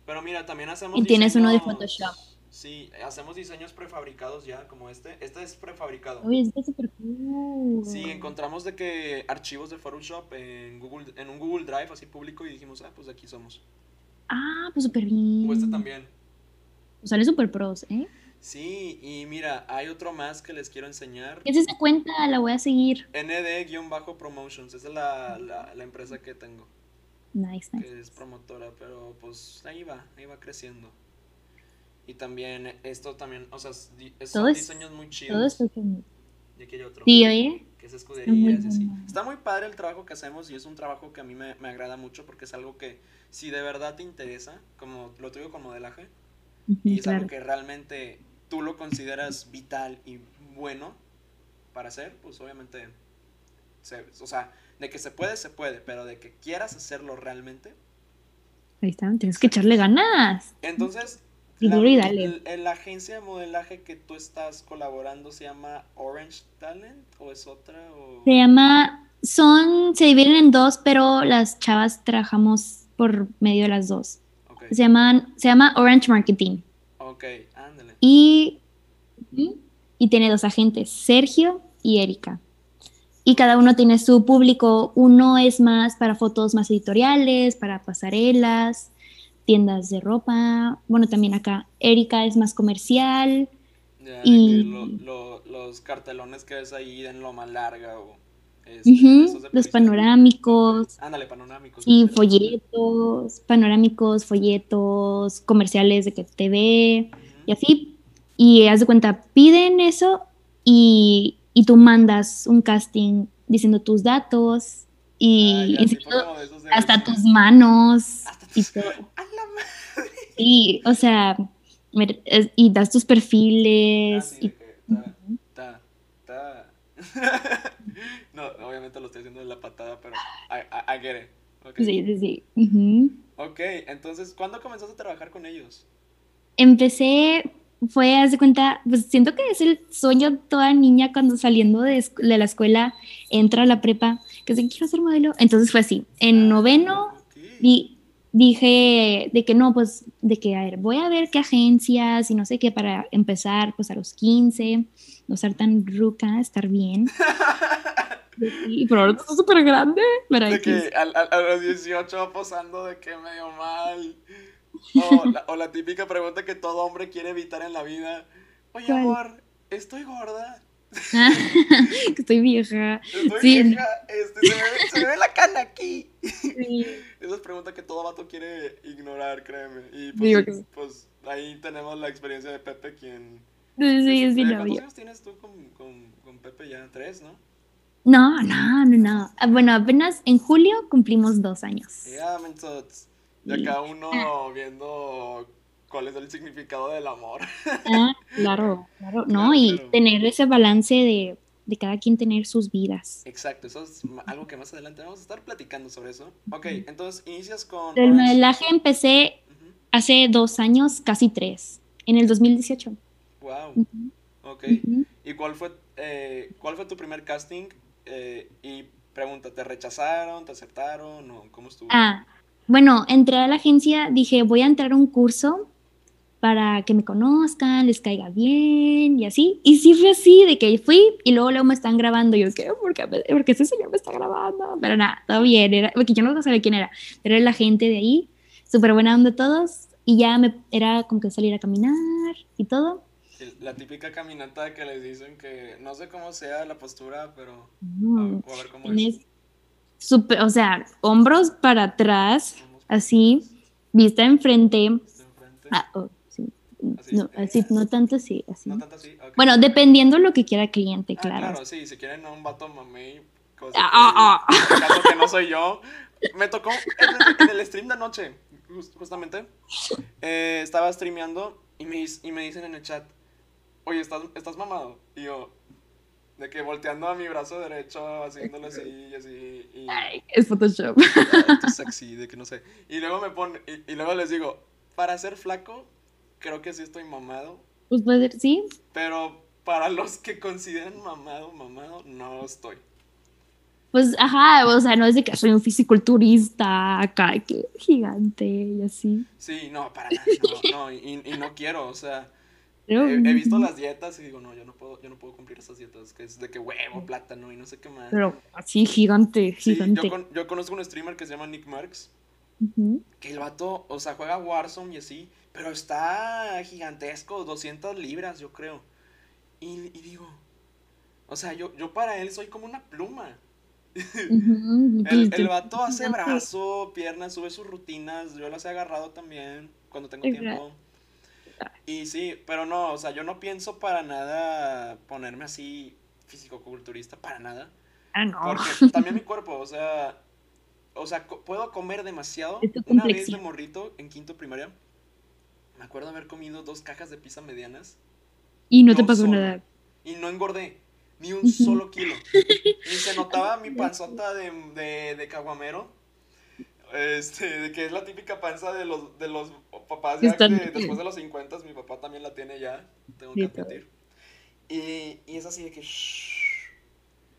[SPEAKER 1] Pero mira, también hacemos.
[SPEAKER 2] Y tienes uno de
[SPEAKER 1] diseños-
[SPEAKER 2] Photoshop.
[SPEAKER 1] Sí, hacemos diseños prefabricados ya, como este. Este es prefabricado.
[SPEAKER 2] Oye, está súper cool.
[SPEAKER 1] Sí, encontramos de que archivos de Photoshop en Google, en un Google Drive así público y dijimos, ah, pues aquí somos.
[SPEAKER 2] Ah, pues súper bien.
[SPEAKER 1] O este también.
[SPEAKER 2] Sale súper pros, ¿eh?
[SPEAKER 1] Sí, y mira, hay otro más que les quiero enseñar.
[SPEAKER 2] ¿Qué es esa cuenta? La voy a seguir.
[SPEAKER 1] ND-Promotions, esa es la, la, la empresa que tengo,
[SPEAKER 2] Nice, nice.
[SPEAKER 1] que es promotora, pero pues ahí va, ahí va creciendo. Y también esto también, o sea, es son
[SPEAKER 2] Todo es-
[SPEAKER 1] diseños muy
[SPEAKER 2] Todo
[SPEAKER 1] chidos.
[SPEAKER 2] es pequeño.
[SPEAKER 1] Y aquí hay otro.
[SPEAKER 2] Sí, oye.
[SPEAKER 1] Que es
[SPEAKER 2] muy
[SPEAKER 1] escuderías y así.
[SPEAKER 2] bueno.
[SPEAKER 1] Está muy padre el trabajo que hacemos y es un trabajo que a mí me, me agrada mucho porque es algo que si de verdad te interesa, como lo tuyo con modelaje, y es
[SPEAKER 2] claro.
[SPEAKER 1] algo que realmente tú lo consideras vital y bueno para hacer, pues obviamente, se- o sea, de que se puede, se puede, pero de que quieras hacerlo realmente.
[SPEAKER 2] Ahí está, tienes que echarle ganas.
[SPEAKER 1] Entonces,
[SPEAKER 2] Y dale.
[SPEAKER 1] el- la agencia de modelaje que tú estás colaborando se llama Orange Talent o es otra o...
[SPEAKER 2] Se llama, son, se dividen en dos, pero las chavas trabajamos por medio de las dos. Se llaman, se llama Orange Marketing.
[SPEAKER 1] ok, ándale.
[SPEAKER 2] Y, y tiene dos agentes, Sergio y Erika. Y cada uno tiene su público. Uno es más para fotos más editoriales, para pasarelas, tiendas de ropa. Bueno, también acá Erika es más comercial.
[SPEAKER 1] Ya,
[SPEAKER 2] Y-
[SPEAKER 1] lo- lo- los cartelones que ves ahí en Loma Larga o... este, de
[SPEAKER 2] los panorámicos
[SPEAKER 1] Ándale, panorámicos.
[SPEAKER 2] y folletos, panorámicos, folletos, comerciales de que TV
[SPEAKER 1] Ujú.
[SPEAKER 2] y así. Y haz de cuenta, piden eso y y tú mandas un casting diciendo tus datos y
[SPEAKER 1] Ah,
[SPEAKER 2] enseñando hasta tus manos
[SPEAKER 1] Hasta
[SPEAKER 2] y
[SPEAKER 1] tus-
[SPEAKER 2] todo.
[SPEAKER 1] ¡A la madre!
[SPEAKER 2] Y, o sea, y das tus
[SPEAKER 1] Ah,
[SPEAKER 2] perfiles
[SPEAKER 1] sí,
[SPEAKER 2] y
[SPEAKER 1] que ta, ta, ta. No, obviamente lo estoy haciendo de la patada, pero I, I, I get it. Ok.
[SPEAKER 2] sí, sí, sí.
[SPEAKER 1] Ok, entonces, ¿cuándo comenzaste a trabajar con ellos?
[SPEAKER 2] Empecé, fue, haz de cuenta, pues siento que es el sueño de toda niña cuando saliendo de, de la escuela entra a la prepa, que se quiero ser modelo. Entonces fue así, en noveno di- dije de que no, pues de que, a ver, voy a ver qué agencias y no sé qué para empezar, pues a los 15, no ser tan ruca, estar bien. Y, pero ahora está súper grande, pero
[SPEAKER 1] De que al- al- a, los 18 posando de que medio mal. O la, o la típica pregunta que todo hombre quiere evitar en la vida. Oye,
[SPEAKER 2] ¿Cuál?
[SPEAKER 1] amor, ¿estoy gorda?
[SPEAKER 2] estoy vieja.
[SPEAKER 1] ¿Estoy
[SPEAKER 2] Sí.
[SPEAKER 1] vieja? Este, se, me ve, se me ve la cana aquí.
[SPEAKER 2] Sí.
[SPEAKER 1] Esa es pregunta que todo vato quiere ignorar, créeme. Y
[SPEAKER 2] Digo
[SPEAKER 1] pues,
[SPEAKER 2] que sí.
[SPEAKER 1] pues ahí tenemos la experiencia de Pepe, quien...
[SPEAKER 2] Sí, es mi
[SPEAKER 1] Oye, ¿Cuántos
[SPEAKER 2] novio.
[SPEAKER 1] años tienes tú con, con, con Pepe ya? ¿Tres, no?
[SPEAKER 2] No, no, no, no. Ah, Bueno, apenas en julio cumplimos dos años.
[SPEAKER 1] Ya, mensots. Y
[SPEAKER 2] Sí.
[SPEAKER 1] acá uno viendo cuál es el significado del amor.
[SPEAKER 2] Ah, claro, claro. No,
[SPEAKER 1] Claro,
[SPEAKER 2] y
[SPEAKER 1] claro.
[SPEAKER 2] tener ese balance de, de cada quien tener sus vidas.
[SPEAKER 1] Exacto, eso es algo que más adelante vamos a estar platicando sobre eso. Ok, entonces inicias con...
[SPEAKER 2] El modelaje empecé
[SPEAKER 1] Ujú,
[SPEAKER 2] hace dos años, casi tres, en el 2018.
[SPEAKER 1] Wow,
[SPEAKER 2] Ujú,
[SPEAKER 1] ok.
[SPEAKER 2] ujú.
[SPEAKER 1] ¿Y cuál fue, eh, cuál fue tu primer casting? Eh, y pregunta, ¿te rechazaron? ¿Te aceptaron? ¿O cómo estuvo?
[SPEAKER 2] Ah, bueno, entré a la agencia, dije, voy a entrar a un curso para que me conozcan, les caiga bien y así. Y sí fue así, de que fui y luego, luego me están grabando. Yo, ¿qué? ¿Por qué, me- por qué ese señor me está grabando? Pero nada, todo bien, era, porque yo no sabía quién era. Era la gente de ahí, súper buena onda todos. Y ya me, era como que salir a caminar y todo.
[SPEAKER 1] La típica caminata que les dicen que no sé cómo sea la postura, pero a, a ver cómo es.
[SPEAKER 2] súper, o sea, hombros para atrás, así, vista enfrente.
[SPEAKER 1] está enfrente.
[SPEAKER 2] Ah, oh.
[SPEAKER 1] Así,
[SPEAKER 2] No, así, no tanto así, así.
[SPEAKER 1] No tanto así. ok.
[SPEAKER 2] Bueno, dependiendo lo que quiera el cliente,
[SPEAKER 1] Ah,
[SPEAKER 2] claro.
[SPEAKER 1] claro, sí, si quieren a un vato mamey, cosa
[SPEAKER 2] Ah,
[SPEAKER 1] que,
[SPEAKER 2] ah, ah.
[SPEAKER 1] caso que no soy yo. Me tocó en el, en el stream de anoche, jus- justamente. eh, estaba streameando y me, y me dicen en el chat, oye, ¿estás, ¿estás mamado? Y yo, de que volteando a mi brazo derecho, haciéndolo así y así. Y,
[SPEAKER 2] Ay, es Photoshop.
[SPEAKER 1] "Ay, sexy, de que no sé. Y luego me pone, y, y luego les digo, para ser flaco, creo que sí estoy mamado.
[SPEAKER 2] Pues puede ser, sí.
[SPEAKER 1] Pero para los que consideran mamado, mamado, no estoy.
[SPEAKER 2] Pues, ajá, o sea, no es de que soy un fisiculturista acá, que gigante y así.
[SPEAKER 1] Sí, no, para nada, no, no, y, y no quiero, o sea, he, he visto las dietas y digo, no, yo no puedo, yo no puedo cumplir esas dietas, que es de que huevo, plátano y no sé qué más.
[SPEAKER 2] pero así, gigante,
[SPEAKER 1] Sí,
[SPEAKER 2] gigante.
[SPEAKER 1] yo, con- yo conozco un streamer que se llama Nick Marks, que el vato, o sea, juega Warzone y así, pero está gigantesco, 200 libras, yo creo. Y, y digo, o sea, yo, yo para él soy como una pluma. El, el vato hace brazo, piernas, sube sus rutinas. Yo las he agarrado también cuando tengo tiempo. Y sí, pero no, o sea, yo no pienso para nada ponerme así físico-culturista, para nada.
[SPEAKER 2] Ah, no.
[SPEAKER 1] Porque también mi cuerpo, o sea, o sea, co- puedo comer demasiado. Una vez de morrito, en quinto primaria, me acuerdo haber comido dos cajas de pizza medianas
[SPEAKER 2] Y no te pasó
[SPEAKER 1] solo.
[SPEAKER 2] nada.
[SPEAKER 1] y no engordé ni un solo kilo. Ni se notaba mi panzota de, de, de caguamero. Este, de que es la típica panza de los, de los papás que después de los 50, mi papá también la tiene ya, tengo que admitir. Y, y es así de que...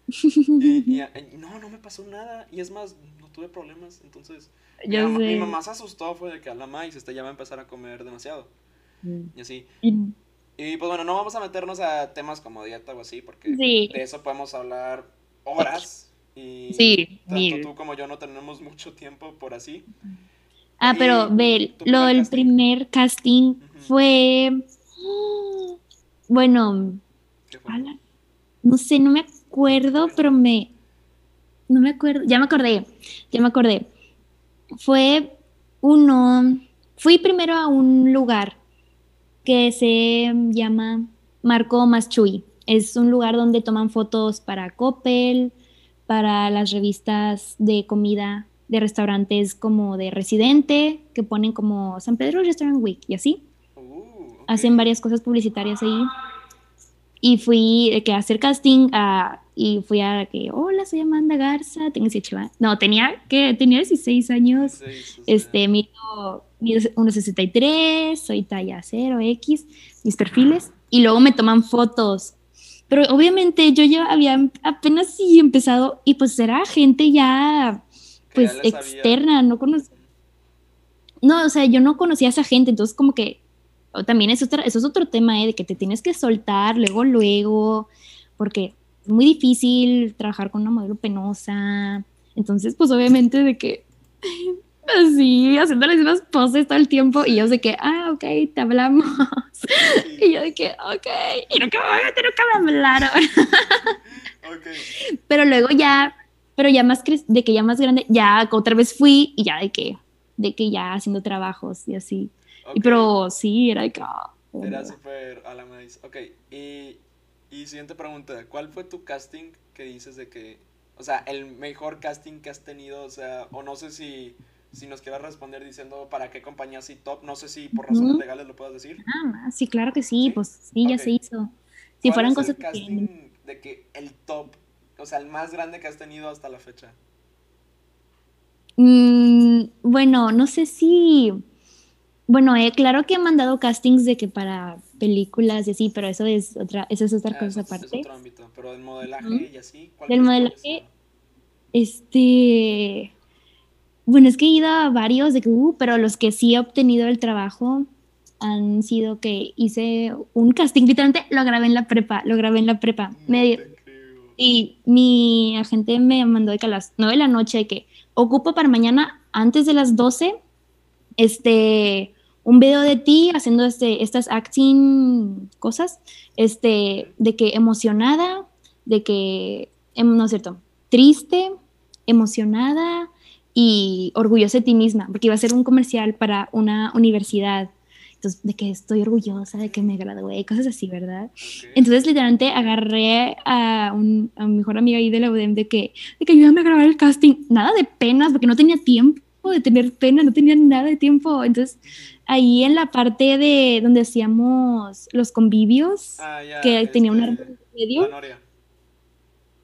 [SPEAKER 1] Y, y- y no, no me pasó nada. Y es más, tuve problemas. Entonces, mi, mamá, mi mamá se asustó, fue de que a la maíz este ya va a empezar a comer demasiado.
[SPEAKER 2] Mm.
[SPEAKER 1] Y así.
[SPEAKER 2] Y-
[SPEAKER 1] Y pues bueno, no vamos a meternos a temas como dieta o así, porque
[SPEAKER 2] Sí.
[SPEAKER 1] de eso podemos hablar horas. Y
[SPEAKER 2] Sí,
[SPEAKER 1] tanto
[SPEAKER 2] mil.
[SPEAKER 1] tú como yo no tenemos mucho tiempo por así.
[SPEAKER 2] Ah, pero ve, lo del primer casting fue. Bueno,
[SPEAKER 1] ¿Qué fue?
[SPEAKER 2] ala, no sé, no me acuerdo, pero me. No me acuerdo, ya me acordé, ya me acordé. Fue uno. Fui primero a un lugar que se llama Marco Maschui. Es un lugar donde toman fotos para Coppel, para las revistas de comida de restaurantes como de Residente, que ponen como San Pedro Restaurant Week y así.
[SPEAKER 1] Uh, ok.
[SPEAKER 2] Hacen varias cosas publicitarias ahí. Y fui de que a hacer casting a, y fui a que, hola, soy Amanda Garza, tengo 18 años. No, tenía, que Tenía 16 años.
[SPEAKER 1] Sí, sí, sí.
[SPEAKER 2] Este, mido, mido 1,63, soy talla 0X, mis perfiles, y luego me toman fotos. Pero obviamente yo ya había apenas sí empezado, y pues era gente ya, pues,
[SPEAKER 1] sabía.
[SPEAKER 2] externa, no conocía. No, o sea, yo no conocía a esa gente, entonces como que o también es otra, eso es otro tema, ¿eh? de que te tienes que soltar luego, luego, porque es muy difícil trabajar con una modelo penosa. Entonces, pues obviamente de que así, haciendo las mismas poses todo el tiempo, y yo de que, ah, ok, te hablamos. Y yo de que, ok, y nunca, obviamente nunca me hablaron.
[SPEAKER 1] Ok.
[SPEAKER 2] Pero luego ya, pero ya más, de que ya más grande, ya otra vez fui, y ya de que, de que ya haciendo trabajos y así. Y pero sí, era de que, ah,
[SPEAKER 1] Era súper a la maíz. Ok, y, y siguiente pregunta. ¿Cuál fue tu casting que dices de que, o sea, el mejor casting que has tenido? O sea, o no sé si, si nos quieras responder diciendo para qué compañía sí top. No sé si por razones legales lo puedas decir.
[SPEAKER 2] Nada más, sí, claro que sí,
[SPEAKER 1] ¿Sí?
[SPEAKER 2] pues sí, ya se hizo. Si
[SPEAKER 1] ¿Cuál
[SPEAKER 2] fueran
[SPEAKER 1] es el
[SPEAKER 2] cosas que...
[SPEAKER 1] casting de que el top, o sea, el más grande que has tenido hasta la fecha?
[SPEAKER 2] Mm, bueno, no sé si... Bueno, eh, claro que he mandado castings de que para películas y así, pero eso es otra, eso es otra
[SPEAKER 1] Ah,
[SPEAKER 2] cosa aparte.
[SPEAKER 1] Es otro ámbito, pero el modelaje y así. ¿cuál
[SPEAKER 2] Del modelaje? Este, bueno, es que he ido a varios de que, uh, pero los que sí he obtenido el trabajo han sido que hice un casting, literalmente lo grabé en la prepa, lo grabé en la prepa.
[SPEAKER 1] No
[SPEAKER 2] Me, y mi agente me mandó de que a las 9 de la noche de que ocupo para mañana antes de las 12 este un video de ti haciendo este estas acting cosas este de que emocionada de que em, no es cierto triste emocionada y orgullosa de ti misma porque iba a ser un comercial para una universidad entonces de que estoy orgullosa de que me gradué cosas así verdad entonces, literalmente, agarré a, un, a mi mejor amiga ahí de la UDEM de que, de que ayúdame a grabar el casting. Nada de penas, porque no tenía tiempo de tener pena, no tenía nada de tiempo. Entonces, ahí en la parte de donde hacíamos los convivios,
[SPEAKER 1] Ah, ya,
[SPEAKER 2] que tenía un
[SPEAKER 1] este,
[SPEAKER 2] árbol en medio,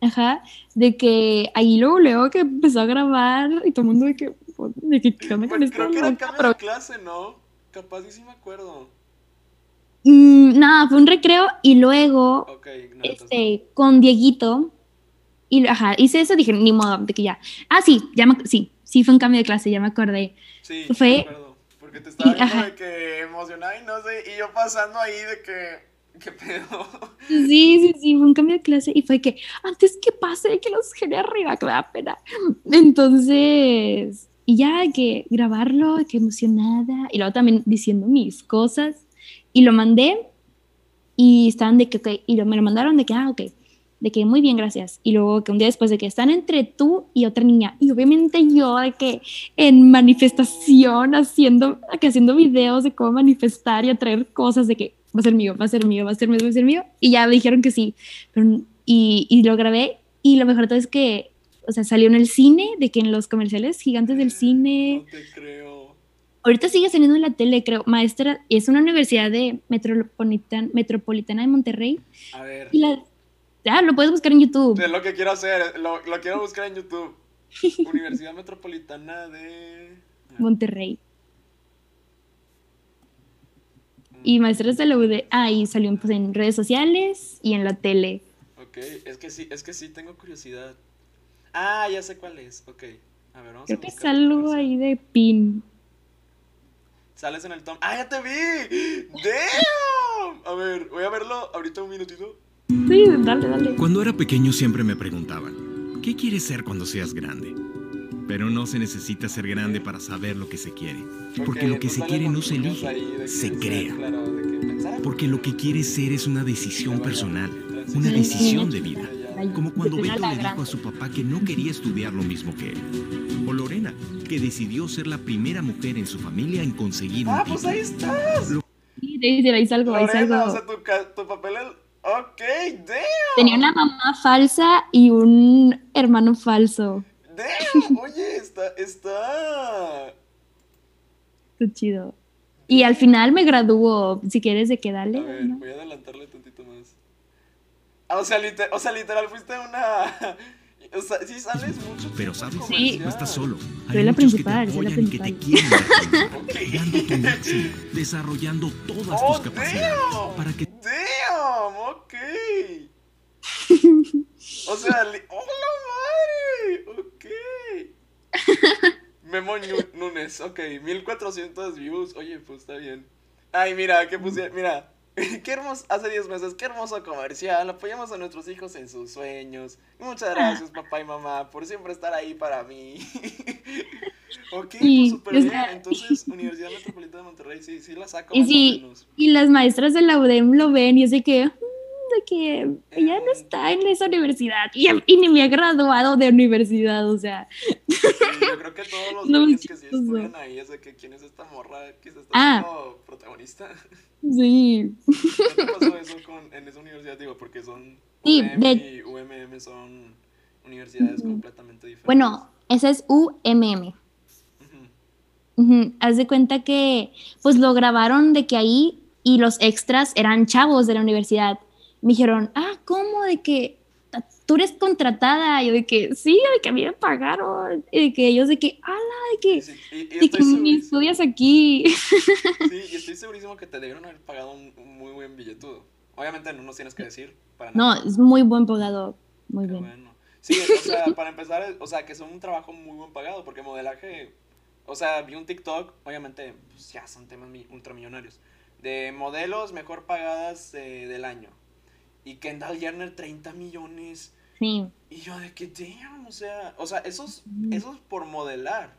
[SPEAKER 2] ajá, de que ahí luego, luego que empezó a grabar y todo el mundo de que, de que, ¿qué onda con
[SPEAKER 1] Pues creo que era cambio
[SPEAKER 2] Pero
[SPEAKER 1] de clase, ¿no? Capaz sí me acuerdo.
[SPEAKER 2] Mm, nada, fue un recreo y luego
[SPEAKER 1] no,
[SPEAKER 2] este, con Dieguito, y ajá, hice eso, dije, ni modo, de que ya. Ah, sí, ya me, sí, sí fue un cambio de clase, ya me acordé.
[SPEAKER 1] Sí,
[SPEAKER 2] fue-
[SPEAKER 1] me acuerdo. Porque te estaba viendo de que emocionada y no sé, y yo pasando ahí de que. ¿Qué pedo?
[SPEAKER 2] Sí, sí, sí, fue un cambio de clase y fue que antes que pase, que los genere arriba, que me da pena. Entonces, y ya que grabarlo, que emocionada, y luego también diciendo mis cosas, y lo mandé, y estaban de que, ok, y lo, me lo mandaron de que, ah, ok, de que muy bien, gracias. Y luego que un día después de que están entre tú y otra niña, y obviamente yo de que en manifestación haciendo, que haciendo videos de cómo manifestar y atraer cosas de que va a ser mío, va a ser mío, va a ser mío, va a ser mío, y ya me dijeron que sí, pero, y, y lo grabé, y lo mejor de todo es que, o sea, salió en el cine, de que en los comerciales gigantes del cine,
[SPEAKER 1] No te creo.
[SPEAKER 2] ahorita sigue saliendo en la tele, creo, maestra, es una universidad de Metropolitan, Metropolitana de Monterrey,
[SPEAKER 1] A ver.
[SPEAKER 2] y la, ya, lo puedes buscar en YouTube.
[SPEAKER 1] Es lo que quiero hacer, lo, lo quiero buscar en YouTube. Universidad Metropolitana de.
[SPEAKER 2] Monterrey. Y maestras de la UD, ah, y salió pues, en redes sociales y en la tele.
[SPEAKER 1] Ok, es que sí, es que sí tengo curiosidad. Ah, ya sé cuál es. Ok. A ver, vamos
[SPEAKER 2] Creo
[SPEAKER 1] a
[SPEAKER 2] que
[SPEAKER 1] comercial.
[SPEAKER 2] ahí de pin.
[SPEAKER 1] Sales en el tom. ¡Ah, ya te vi! ¡Damn! A ver, voy a verlo ahorita un minutito.
[SPEAKER 2] Sí, dale, dale.
[SPEAKER 3] Cuando era pequeño siempre me preguntaban, ¿qué quieres ser cuando seas grande? Pero no se necesita ser grande para saber lo que se quiere. Porque
[SPEAKER 1] Ok,
[SPEAKER 3] lo que
[SPEAKER 1] pues
[SPEAKER 3] se quiere no se elige, se crea.
[SPEAKER 1] claro.
[SPEAKER 3] Porque lo que quieres ser es una decisión personal, una decisión de vida. Como cuando Beto le dijo a su papá que no quería estudiar lo mismo que él. O Lorena, que decidió ser la primera mujer en su familia en conseguir un
[SPEAKER 1] Ah, pues ahí estás.
[SPEAKER 2] Sí, te dice, ahí salgo, ahí
[SPEAKER 1] Lorena, o
[SPEAKER 2] salgo.
[SPEAKER 1] sea, tu, tu papel, el- Ok, damn.
[SPEAKER 2] Tenía una mamá falsa y un hermano falso.
[SPEAKER 1] Damn, oye, está, está.
[SPEAKER 2] Qué chido. Y al final me graduó, si quieres de que
[SPEAKER 1] A
[SPEAKER 2] dale.
[SPEAKER 1] ver,
[SPEAKER 2] ¿no?
[SPEAKER 1] voy a adelantarle tantito más. Ah, o sea, liter- o sea, literal, fuiste una. O sea, sí sales mucho.
[SPEAKER 3] Pero sabes,
[SPEAKER 2] Sí.
[SPEAKER 3] no estás solo.
[SPEAKER 2] Soy la
[SPEAKER 3] muchos
[SPEAKER 2] principal,
[SPEAKER 3] que te apoyan y que te
[SPEAKER 2] principal.
[SPEAKER 3] quieren,
[SPEAKER 1] Ok.
[SPEAKER 3] dando tu máximo, desarrollando todas
[SPEAKER 1] Oh,
[SPEAKER 3] tus capacidades
[SPEAKER 1] damn.
[SPEAKER 3] para que
[SPEAKER 1] Damn, ok. O sea, li- ¡oh la madre! Ok. Memo Núñez, ok, 1400 views. Oye, pues está bien. Ay, mira, que puse, mira. Qué hermoso, hace 10 meses, qué hermoso comercial. Apoyamos a nuestros hijos en sus sueños. Muchas gracias, papá y mamá, por siempre estar ahí para mí. ok,
[SPEAKER 2] Y,
[SPEAKER 1] pues súper
[SPEAKER 2] o
[SPEAKER 1] bien.
[SPEAKER 2] sea,
[SPEAKER 1] Entonces, Universidad Metropolitana de Monterrey, sí, sí la saco
[SPEAKER 2] Y sí. Y las maestras de la UDEM lo ven y es de que, "Mm, de que ella no está en esa universidad y, y ni me ha graduado de universidad, o sea.
[SPEAKER 1] Sí, yo creo que todos los
[SPEAKER 2] No,
[SPEAKER 1] niños que sí estudian ahí es de que quién es esta morra que se está
[SPEAKER 2] Ah.
[SPEAKER 1] haciendo protagonista.
[SPEAKER 2] Sí.
[SPEAKER 1] ¿No te pasó eso con, en esa universidad? Digo, porque son
[SPEAKER 2] Sí,
[SPEAKER 1] UDEM
[SPEAKER 2] de-
[SPEAKER 1] y UMM son universidades
[SPEAKER 2] Ujú.
[SPEAKER 1] completamente diferentes.
[SPEAKER 2] Bueno, esa es UMM.
[SPEAKER 1] Ujú.
[SPEAKER 2] Ujú, Haz de cuenta que pues lo grabaron de que ahí y los extras eran chavos de la universidad. Me dijeron, ah, ¿cómo? De que tú eres contratada. Y yo de que, sí, de que a mí me pagaron. Y de que ellos de que, ala, de que,
[SPEAKER 1] Sí, y, y
[SPEAKER 2] de que
[SPEAKER 1] segurísimo,
[SPEAKER 2] estudias aquí.
[SPEAKER 1] sí, y estoy segurísimo que te debieron haber pagado un, un muy buen billetudo. Obviamente no nos tienes que decir para
[SPEAKER 2] No,
[SPEAKER 1] nada.
[SPEAKER 2] es muy buen pagado. Muy
[SPEAKER 1] Qué
[SPEAKER 2] bien.
[SPEAKER 1] bueno. Sí, o sea, para empezar, o sea, que es un trabajo muy buen pagado, porque modelaje, o sea, vi un TikTok, obviamente, pues ya son temas mi- ultramillonarios, de modelos mejor pagadas eh, del año. Y Kendall Jenner, 30 millones.
[SPEAKER 2] Sí,
[SPEAKER 1] Y yo de que, damn, o sea, o sea, esos, esos por modelar.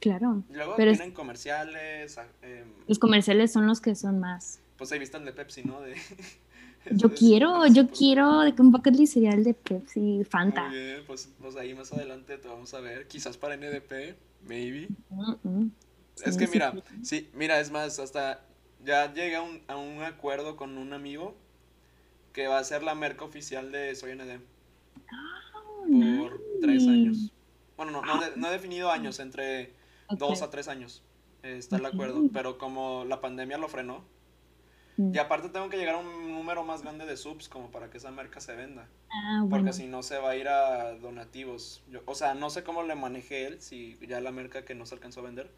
[SPEAKER 2] claro.
[SPEAKER 1] Luego
[SPEAKER 2] Pero es-
[SPEAKER 1] tienen comerciales, a- em,
[SPEAKER 2] Los comerciales son los que son más.
[SPEAKER 1] pues ahí visten de Pepsi, ¿no? De,
[SPEAKER 2] Yo
[SPEAKER 1] de
[SPEAKER 2] quiero, yo
[SPEAKER 1] súper
[SPEAKER 2] quiero de que un bucket list sería el de Pepsi, Fanta.
[SPEAKER 1] Muy bien, pues, pues ahí más adelante te vamos a ver, quizás para NDP, maybe.
[SPEAKER 2] Mm.
[SPEAKER 1] Es
[SPEAKER 2] Sí,
[SPEAKER 1] que
[SPEAKER 2] sí,
[SPEAKER 1] mira,
[SPEAKER 2] sí.
[SPEAKER 1] sí, mira, es más, hasta ya llegué a un, a un acuerdo con un amigo que va a ser la merca oficial de Soy ND por tres
[SPEAKER 2] nice.
[SPEAKER 1] años. Bueno, no, no, de- no he definido años, entre dos a tres años. eh, está el acuerdo, pero como la pandemia lo frenó,
[SPEAKER 2] Mm.
[SPEAKER 1] y aparte tengo que llegar a un número más grande de subs como para que esa merca se venda.
[SPEAKER 2] Ah,
[SPEAKER 1] Porque
[SPEAKER 2] bueno.
[SPEAKER 1] si no se va a ir a donativos. Yo- o sea, no sé cómo le maneje él, si ya la merca que no se alcanzó a vender.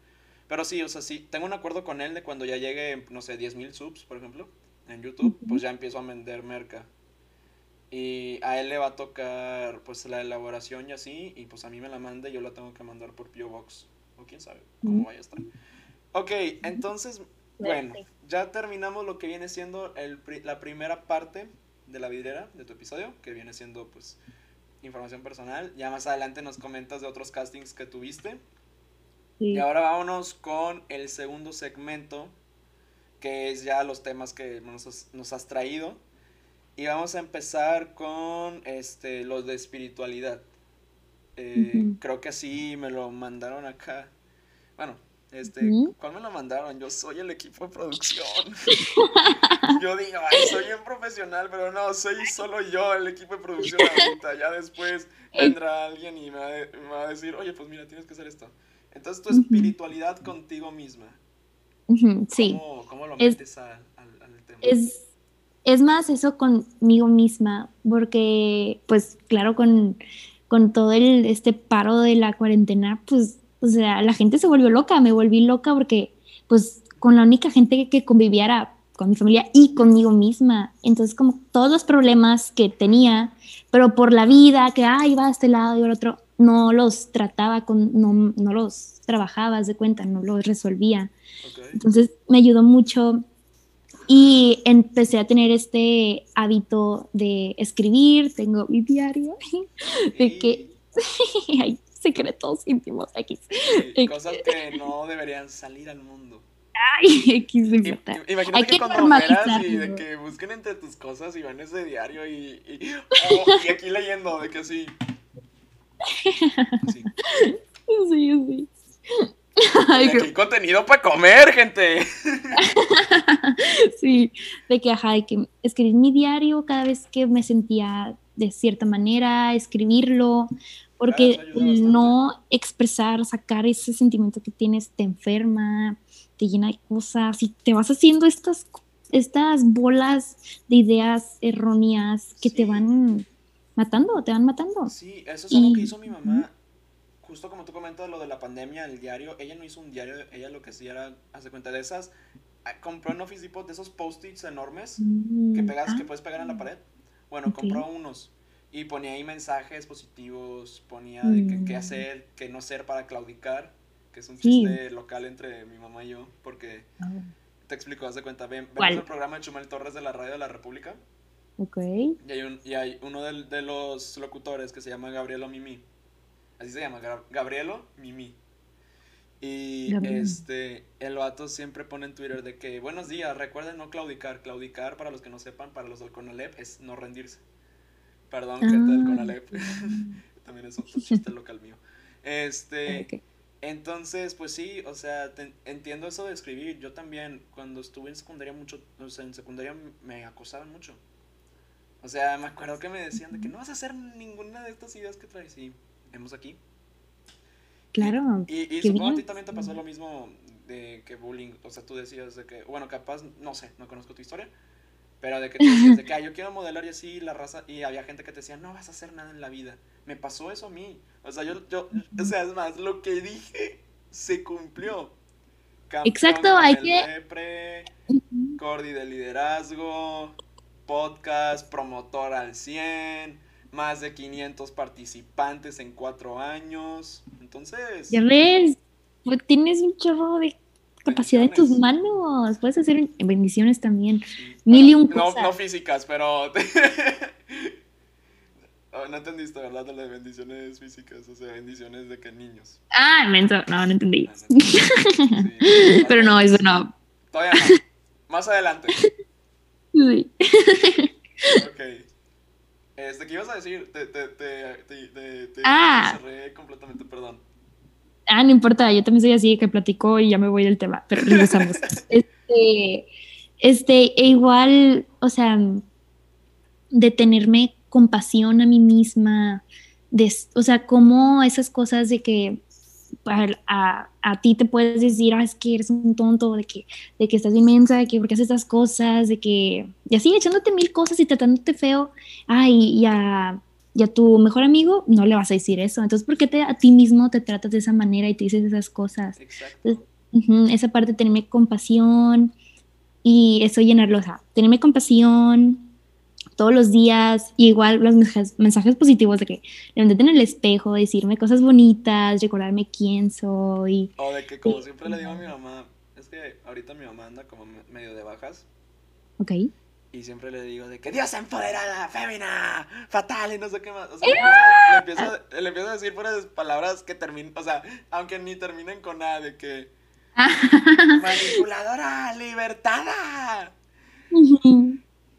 [SPEAKER 1] Pero sí, o sea, sí, tengo un acuerdo con él de cuando ya llegue, no sé, 10.000 subs, por ejemplo, en YouTube, pues ya empiezo a vender merca. Y a él le va a tocar, pues, la elaboración y así, y pues a mí me la manda y yo la tengo que mandar por P.O. Box. O quién sabe cómo vaya a estar. Ok, entonces, bueno, ya terminamos lo que viene siendo el, la primera parte de la vidriera de tu episodio, que viene siendo pues información personal. Ya más adelante nos comentas de otros castings que tuviste.
[SPEAKER 2] Sí.
[SPEAKER 1] Y ahora vámonos con el segundo segmento, que es ya los temas que nos has, nos has traído. Y vamos a empezar con este los de espiritualidad. Eh,
[SPEAKER 2] Ujú.
[SPEAKER 1] Creo que así me lo mandaron acá. Bueno, este,
[SPEAKER 2] Ujú.
[SPEAKER 1] ¿cuál me lo mandaron? Yo soy el equipo de producción. yo digo, ay, soy bien profesional, pero no, soy solo yo el equipo de producción ahorita. Ya después vendrá alguien y me va, a, me va a decir, oye, pues mira, tienes que hacer esto. Entonces, tu espiritualidad contigo misma.
[SPEAKER 2] Sí.
[SPEAKER 1] ¿Cómo, cómo lo
[SPEAKER 2] Es-
[SPEAKER 1] metes al, al- al tema?
[SPEAKER 2] Es, es más eso conmigo misma, porque pues claro, con, con todo el, este paro de la cuarentena, pues, o sea, la gente se volvió loca, me volví loca porque pues con la única gente que, que convivía era con mi familia y conmigo misma. Entonces como todos los problemas que tenía, pero por la vida, que ah, iba a este lado y al otro, no los trataba, con, no, no los trabajaba, de cuenta, no los resolvía.
[SPEAKER 1] Ok.
[SPEAKER 2] Entonces me ayudó mucho y empecé a tener este hábito de escribir, tengo mi diario, de que hay secretos íntimos X.
[SPEAKER 1] Sí, cosas que no deberían salir al mundo.
[SPEAKER 2] Ay, X importa.
[SPEAKER 1] i- Imagínate
[SPEAKER 2] Hay
[SPEAKER 1] que,
[SPEAKER 2] que
[SPEAKER 1] cuando mueras y de que busquen entre tus cosas y van ese diario y, y, oh, y aquí leyendo de que así. Sí.
[SPEAKER 2] Sí, Ay,
[SPEAKER 1] hay contenido para comer, gente.
[SPEAKER 2] sí, de que, ajá, que escribir mi diario cada vez que me sentía de cierta manera, escribirlo, porque no expresar, sacar ese sentimiento que tienes te enferma, te llena de cosas y te vas haciendo estas, estas bolas de ideas erróneas que te van matando, te van matando.
[SPEAKER 1] Sí, eso es algo que hizo mi mamá. Justo como tú comentas lo de la pandemia, el diario, ella no hizo un diario, ella lo que hacía era, hace cuenta de esas, ah, compró en Office Depot de esos post-its enormes que mm, pegas, que puedes pegar en la pared. Bueno, compró unos y ponía ahí mensajes positivos, ponía de qué mm. hacer, qué no hacer para claudicar, que es un chiste local entre mi mamá y yo, porque ah. te explico, haz de cuenta, ven, vemos el programa de Chumel Torres de la Radio de la República.
[SPEAKER 2] Ok.
[SPEAKER 1] Y hay, un, y hay uno de, de, los locutores que se llama Gabrielo Mimi. Así se llama, Gabrielo Mimi. Y este, el vato siempre pone en Twitter de que, buenos días, recuerden no claudicar. Claudicar, para los que no sepan, para los del Conalep, es no rendirse. Perdón, gente del ah. Conalep. También es otro chiste local mío. Este, entonces, pues sí, o sea, entiendo eso de escribir. Yo también, cuando estuve en secundaria mucho, o sea, en secundaria me acosaban mucho. O sea, me acuerdo que me decían de que no vas a hacer ninguna de estas ideas que traes. Y hemos aquí.
[SPEAKER 2] Claro.
[SPEAKER 1] Y, supongo a ti también te pasó lo mismo de que bullying. O sea, tú decías de que, bueno, capaz, no sé, no conozco tu historia. Pero de que tú decías de que yo quiero modelar y así, la raza. Y había gente que te decía, no vas a hacer nada en la vida. Me pasó eso a mí. O sea, yo, yo o sea, es más, lo que dije se cumplió.
[SPEAKER 2] Exacto, hay que.
[SPEAKER 1] Cordi de liderazgo, podcast, promotor al 100, más de 500 participantes en cuatro años. Entonces...
[SPEAKER 2] Ya ves, pues tienes un chorro de capacidad en tus manos. Puedes hacer bendiciones también. Mil y un
[SPEAKER 1] cosas. No, físicas, pero... Oh, no entendiste, ¿verdad? De las bendiciones físicas, o sea, bendiciones de que niños.
[SPEAKER 2] Ah, menso. No, no entendí. Ah, pero no, eso no.
[SPEAKER 1] Todavía no. Más adelante. Sí. ok. Este, ¿qué ibas a decir? Te, te, te, te,
[SPEAKER 2] ah.
[SPEAKER 1] cerré completamente, perdón.
[SPEAKER 2] Ah, no importa, yo también soy así que platico y ya me voy del tema, pero regresamos. este, este, e igual, o sea, de tenerme compasión a mí misma, de, o sea, como esas cosas de que a, a, ti te puedes decir, ah, es que eres un tonto, de que, de que estás inmensa, de que porque haces estas cosas, de que, y así echándote mil cosas y tratándote feo, ay, y a, y a tu mejor amigo no le vas a decir eso. Entonces, ¿por qué te, a ti mismo te tratas de esa manera y te dices esas cosas? Exacto. esa parte de tenerme compasión y eso llenarlo, o sea, tenerme compasión, todos los días, y igual los mensajes, positivos de que levantate en el espejo, decirme cosas bonitas, recordarme quién soy.
[SPEAKER 1] O de que como siempre le digo a mi mamá, es que ahorita mi mamá anda como medio de bajas.
[SPEAKER 2] Ok.
[SPEAKER 1] Y siempre le digo de que Dios empoderada, fémina, fatal y no sé qué más. O sea, le, empiezo, le, empiezo, a decir puras palabras que terminan, o sea, aunque ni terminen con nada, de que manipuladora, libertada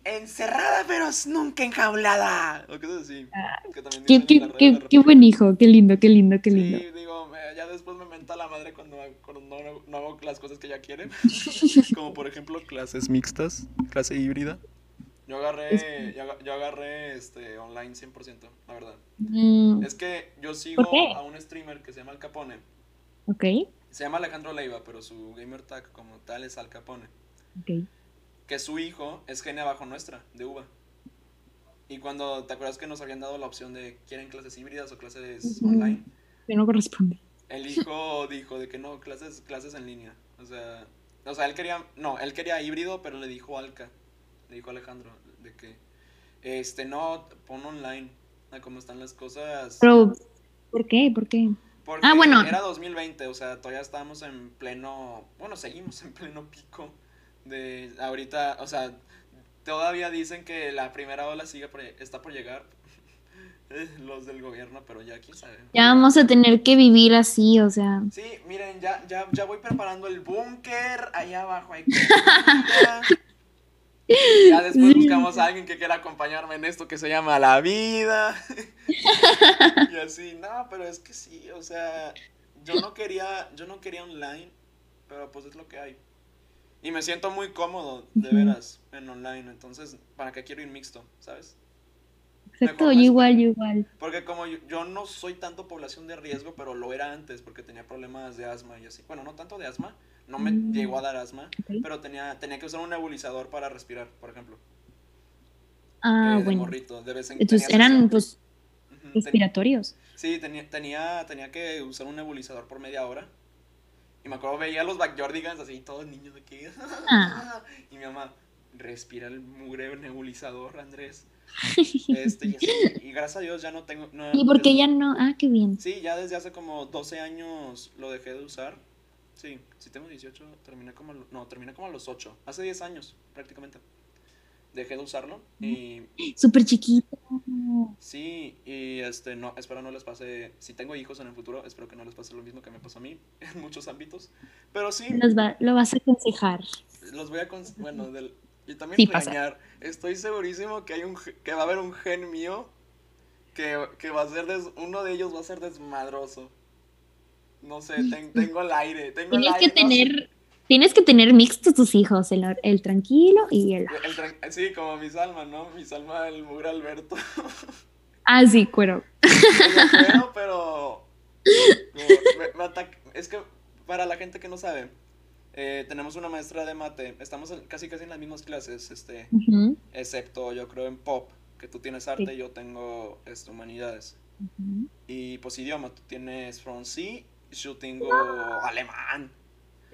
[SPEAKER 1] encerrada pero nunca enjaulada. O cosas así.
[SPEAKER 2] Ah, qué, qué, qué, qué, buen hijo, qué lindo, qué lindo, qué lindo.
[SPEAKER 1] Sí, digo, ya después me menta la madre cuando, no, no, hago las cosas que ella quiere. Como por ejemplo clases mixtas, clase híbrida. Yo agarré, yo, agarré este, online 100%, la verdad. Mm. Es que yo sigo a un streamer que se llama Al Capone.
[SPEAKER 2] Ok.
[SPEAKER 1] Se llama Alejandro Leiva, pero su gamer tag como tal es Al Capone.
[SPEAKER 2] Ok
[SPEAKER 1] que su hijo es genia bajo nuestra, de UBA. Y cuando, ¿te acuerdas que nos habían dado la opción de quieren clases híbridas o clases online?
[SPEAKER 2] Que no corresponde.
[SPEAKER 1] El hijo dijo de que no, clases, clases en línea. O sea, o sea, él quería, no, él quería híbrido, pero le dijo Alca, le dijo Alejandro, de que, este, no, pon online, a cómo están las cosas.
[SPEAKER 2] Pero, ¿por qué? ¿Por qué?
[SPEAKER 1] Porque ah, bueno. era 2020, o sea, todavía estábamos en pleno, bueno, seguimos en pleno pico de ahorita, o sea, todavía dicen que la primera ola sigue está por llegar. Los del gobierno, pero ya quién sabe.
[SPEAKER 2] Ya vamos a tener que vivir así, o sea.
[SPEAKER 1] Sí, miren, ya, ya, ya voy preparando el búnker, allá abajo hay Ya después buscamos a alguien que quiera acompañarme en esto que se llama la vida. y así, no, pero es que sí, o sea, yo no quería, yo no quería online, pero pues es lo que hay. Y me siento muy cómodo, de veras, en online. Entonces, ¿para qué quiero ir mixto? ¿Sabes?
[SPEAKER 2] Exacto, yo igual, yo igual.
[SPEAKER 1] Porque como yo, yo no soy tanto población de riesgo, pero lo era antes porque tenía problemas de asma y así. Bueno, no tanto de asma, no me
[SPEAKER 2] Mm.
[SPEAKER 1] llegó a dar asma, pero tenía, tenía que usar un nebulizador para respirar, por ejemplo.
[SPEAKER 2] Ah,
[SPEAKER 1] eh, de
[SPEAKER 2] bueno.
[SPEAKER 1] morrito, de vez en
[SPEAKER 2] Entonces eran pues respiratorios.
[SPEAKER 1] Sí, tenía, tenía, tenía que usar un nebulizador por media hora. Y me acuerdo, veía a los Backyardigans así, todos niños de que...
[SPEAKER 2] Ah.
[SPEAKER 1] Y mi mamá, respira el mugre nebulizador, Andrés. Este, y, así, y gracias a Dios ya no tengo... No,
[SPEAKER 2] ¿Y por qué ya no? Ah, qué bien.
[SPEAKER 1] Sí, ya desde hace como 12 años lo dejé de usar. Sí, si tengo 18, terminé como... No, terminé como a los 8. Hace 10 años, prácticamente. Dejé de usarlo y
[SPEAKER 2] Súper chiquito.
[SPEAKER 1] Sí, y este, no, espero no les pase, si tengo hijos en el futuro, espero que no les pase lo mismo que me pasó a mí en muchos ámbitos. Pero sí,
[SPEAKER 2] Los va- lo vas a aconsejar.
[SPEAKER 1] los voy a, bueno, del, y también
[SPEAKER 2] Sí,
[SPEAKER 1] regañar. Estoy segurísimo que hay un, que va a haber un gen mío que, que va a ser, des- uno de ellos va a ser desmadroso. No sé, ten- tengo el aire, tengo el
[SPEAKER 2] Tienes que
[SPEAKER 1] aire, no sé.
[SPEAKER 2] Tienes que tener mixtos tus hijos, el, el tranquilo y el...
[SPEAKER 1] El tran- sí, como mi Salma, ¿no? Mi Salma, el mugre Alberto.
[SPEAKER 2] Ah, sí, cuero.
[SPEAKER 1] O sea, bueno, pero. me- me Es que para la gente que no sabe, eh, tenemos una maestra de mate. Estamos en- casi casi en las mismas clases, este,
[SPEAKER 2] Ujú,
[SPEAKER 1] excepto yo creo en pop, que tú tienes arte
[SPEAKER 2] Sí.
[SPEAKER 1] y yo tengo este, humanidades.
[SPEAKER 2] ujú.
[SPEAKER 1] Y pues idioma, tú tienes francés, yo tengo alemán.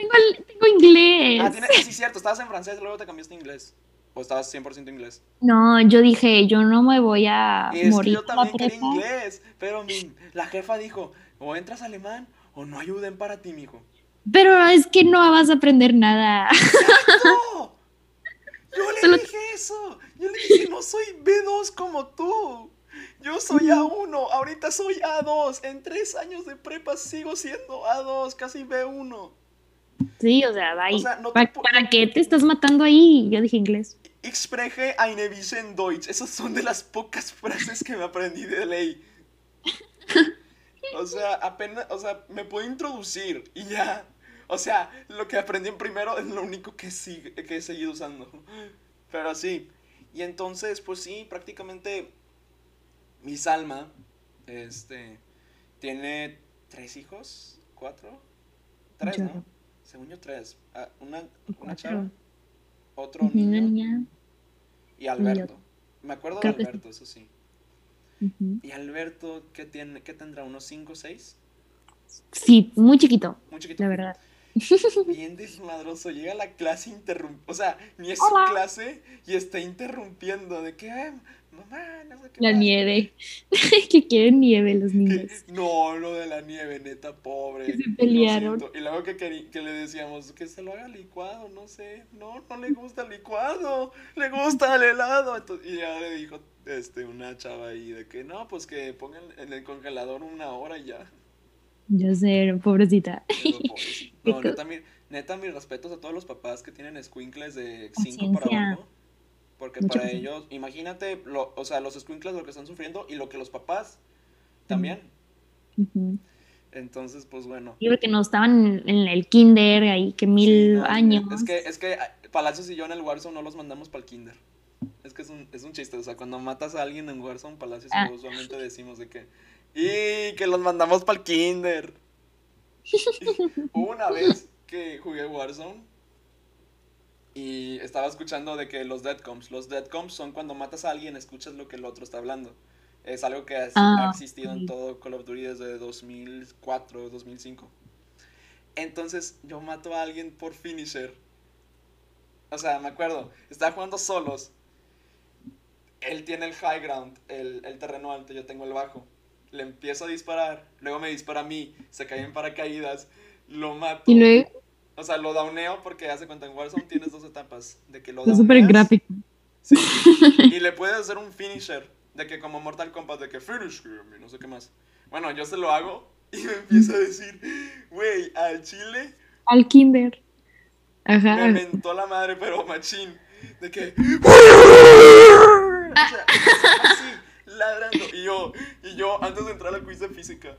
[SPEAKER 2] Tengo, tengo inglés.
[SPEAKER 1] Ah, tienes, sí, cierto, estabas en francés, luego te cambiaste a inglés. O estabas 100% inglés.
[SPEAKER 2] No, yo dije, yo no me voy a
[SPEAKER 1] es que
[SPEAKER 2] morir
[SPEAKER 1] yo
[SPEAKER 2] en la
[SPEAKER 1] también quería inglés, pero mi, la jefa dijo, o entras alemán o no ayuden para ti, mijo.
[SPEAKER 2] Pero es que no vas a aprender nada.
[SPEAKER 1] ¡No! Yo le
[SPEAKER 2] Solo-
[SPEAKER 1] dije eso. Yo le dije, no soy B2 como tú. Yo soy A1, ahorita soy A2. En tres años de prepa sigo siendo A2, casi B1.
[SPEAKER 2] Sí, o sea, bye.
[SPEAKER 1] O sea, no te
[SPEAKER 2] ¿Pa-
[SPEAKER 1] pu-
[SPEAKER 2] ¿Para qué te estás matando ahí? Yo dije inglés.
[SPEAKER 1] Ich spreche eine bisschen Deutsch. Esas son de las pocas frases que me aprendí de ley. O sea, apenas, o sea, me puedo introducir y ya. O sea, lo que aprendí en primero es lo único que, sigue, que he seguido usando. Pero sí. Y entonces, pues sí, prácticamente mi Salma, este, tiene tres hijos, cuatro, tres, ¿no? Según yo, tres. Ah, una, una chava, otro
[SPEAKER 2] Ujú, Una
[SPEAKER 1] niño
[SPEAKER 2] niña.
[SPEAKER 1] y Alberto. Me acuerdo de
[SPEAKER 2] sí.
[SPEAKER 1] Alberto, eso sí. ¿Y Alberto qué, tiene, qué tendrá? ¿Unos 5 o 6?
[SPEAKER 2] Sí, muy chiquito,
[SPEAKER 1] Muy chiquito.
[SPEAKER 2] la verdad.
[SPEAKER 1] Bien desmadroso. Llega a la clase interrump... O sea, ni es
[SPEAKER 2] Hola.
[SPEAKER 1] su clase y está interrumpiendo. De que, "Ay, mamá, no sé qué
[SPEAKER 2] La
[SPEAKER 1] pasa".
[SPEAKER 2] nieve. que quieren nieve los niños.
[SPEAKER 1] no, lo de la nieve, neta, pobre.
[SPEAKER 2] Que se pelearon.
[SPEAKER 1] Y luego que, que le decíamos que se lo haga licuado, no sé. No, no le gusta el licuado, le gusta el helado. Entonces, y ya le dijo este, una chava ahí de que no, pues que pongan en el congelador una hora y ya.
[SPEAKER 2] Yo sé, pobrecita.
[SPEAKER 1] No, neta, mi- neta, mis respetos a todos los papás que tienen squinkles de 5 para abajo. Porque para ellos, imagínate, lo, o sea, los squinkles lo que están sufriendo y lo que los papás también. Entonces, pues bueno.
[SPEAKER 2] Yo creo que no estaban en el kinder ahí, que mil
[SPEAKER 1] Sí, no,
[SPEAKER 2] años.
[SPEAKER 1] Es que, es que ah, Palacios y yo en el Warzone no los mandamos para el kinder. Es que es un, es un chiste, o sea, cuando matas a alguien en Warzone, Palacios y
[SPEAKER 2] Ah.
[SPEAKER 1] yo usualmente decimos de que... Y que los mandamos para el kinder. Hubo una vez que jugué Warzone y estaba escuchando de que los deadcoms, los deadcoms son cuando matas a alguien, escuchas lo que el otro está hablando. Es algo que ha,
[SPEAKER 2] Ah,
[SPEAKER 1] ha existido en todo Call of Duty desde 2004, 2005. Entonces yo mato a alguien por finisher. O sea, me acuerdo, estaba jugando solos. Él tiene el high ground, el, el terreno alto, yo tengo el bajo. Le empiezo a disparar, luego me dispara a mí, se cae en paracaídas, lo mato.
[SPEAKER 2] Y luego,
[SPEAKER 1] O sea, lo downeo porque hace cuenta en Warzone tienes dos etapas. De que lo
[SPEAKER 2] es súper gráfico.
[SPEAKER 1] Sí. Y le puedes hacer un finisher. De que como Mortal Kombat, de que finish y no sé qué más. Bueno, yo se lo hago y me empieza a decir, güey, al chile
[SPEAKER 2] Al kinder. Ajá.
[SPEAKER 1] me mentó la madre, pero machín. De que. O sea, así, ladrando. Y yo, y yo, antes de entrar al quiz de física,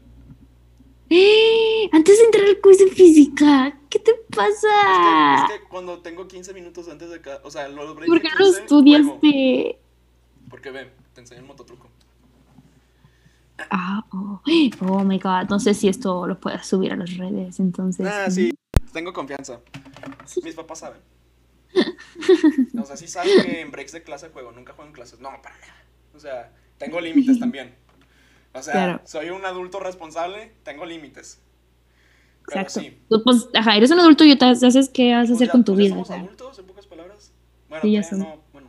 [SPEAKER 2] ¡Eh! Antes de entrar al quiz de física, ¿qué te pasa?
[SPEAKER 1] Es que, cuando tengo 15 minutos antes de cada. O sea, breaks
[SPEAKER 2] ¿Por qué no
[SPEAKER 1] 15,
[SPEAKER 2] estudiaste?
[SPEAKER 1] juego. Porque ve, te enseño el mototruco.
[SPEAKER 2] Ah, oh. oh my god, no sé si esto lo puedes subir a las redes, entonces.
[SPEAKER 1] Ah, sí, tengo confianza. Mis papás saben. O sea, sí saben que en breaks de clase juego, nunca juego en clases. No, para nada. O sea, tengo límites también. O sea,
[SPEAKER 2] Claro.
[SPEAKER 1] soy un adulto responsable, tengo límites. Pero
[SPEAKER 2] Exacto.
[SPEAKER 1] sí.
[SPEAKER 2] Tú, Pues, ajá, eres un adulto y te haces qué vas a
[SPEAKER 1] Pues
[SPEAKER 2] hacer
[SPEAKER 1] ya-
[SPEAKER 2] con tu
[SPEAKER 1] pues
[SPEAKER 2] vida.
[SPEAKER 1] somos
[SPEAKER 2] o sea.
[SPEAKER 1] adultos, en pocas palabras. Bueno,
[SPEAKER 2] Sí, ya somos.
[SPEAKER 1] no, bueno.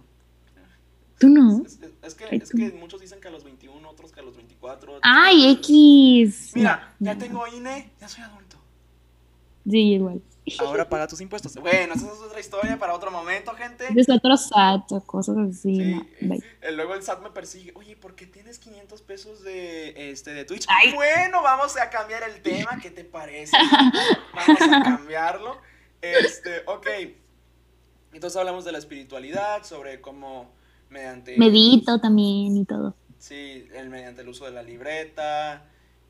[SPEAKER 2] Tú no.
[SPEAKER 1] Es, es- es que,
[SPEAKER 2] Ay,
[SPEAKER 1] es
[SPEAKER 2] tú.
[SPEAKER 1] que muchos dicen que a los 21, otros que a los 24. otros
[SPEAKER 2] Ay, X.
[SPEAKER 1] Mira,
[SPEAKER 2] No,
[SPEAKER 1] ya
[SPEAKER 2] no.
[SPEAKER 1] tengo INE, ya soy adulto.
[SPEAKER 2] Sí, igual.
[SPEAKER 1] Ahora paga tus impuestos. Bueno, esa es otra historia para otro momento, gente.
[SPEAKER 2] Es otro SAT o cosas así.
[SPEAKER 1] Sí,
[SPEAKER 2] no,
[SPEAKER 1] eh, luego el SAT me persigue. Oye, ¿por qué tienes 500 pesos de, este, de Twitch?
[SPEAKER 2] Ay.
[SPEAKER 1] Bueno, vamos a cambiar el tema. ¿Qué te parece? Vamos a cambiarlo. Este, ok. Entonces hablamos de la espiritualidad, sobre cómo mediante...
[SPEAKER 2] Medito también y todo.
[SPEAKER 1] Sí, el, mediante el uso de la libreta,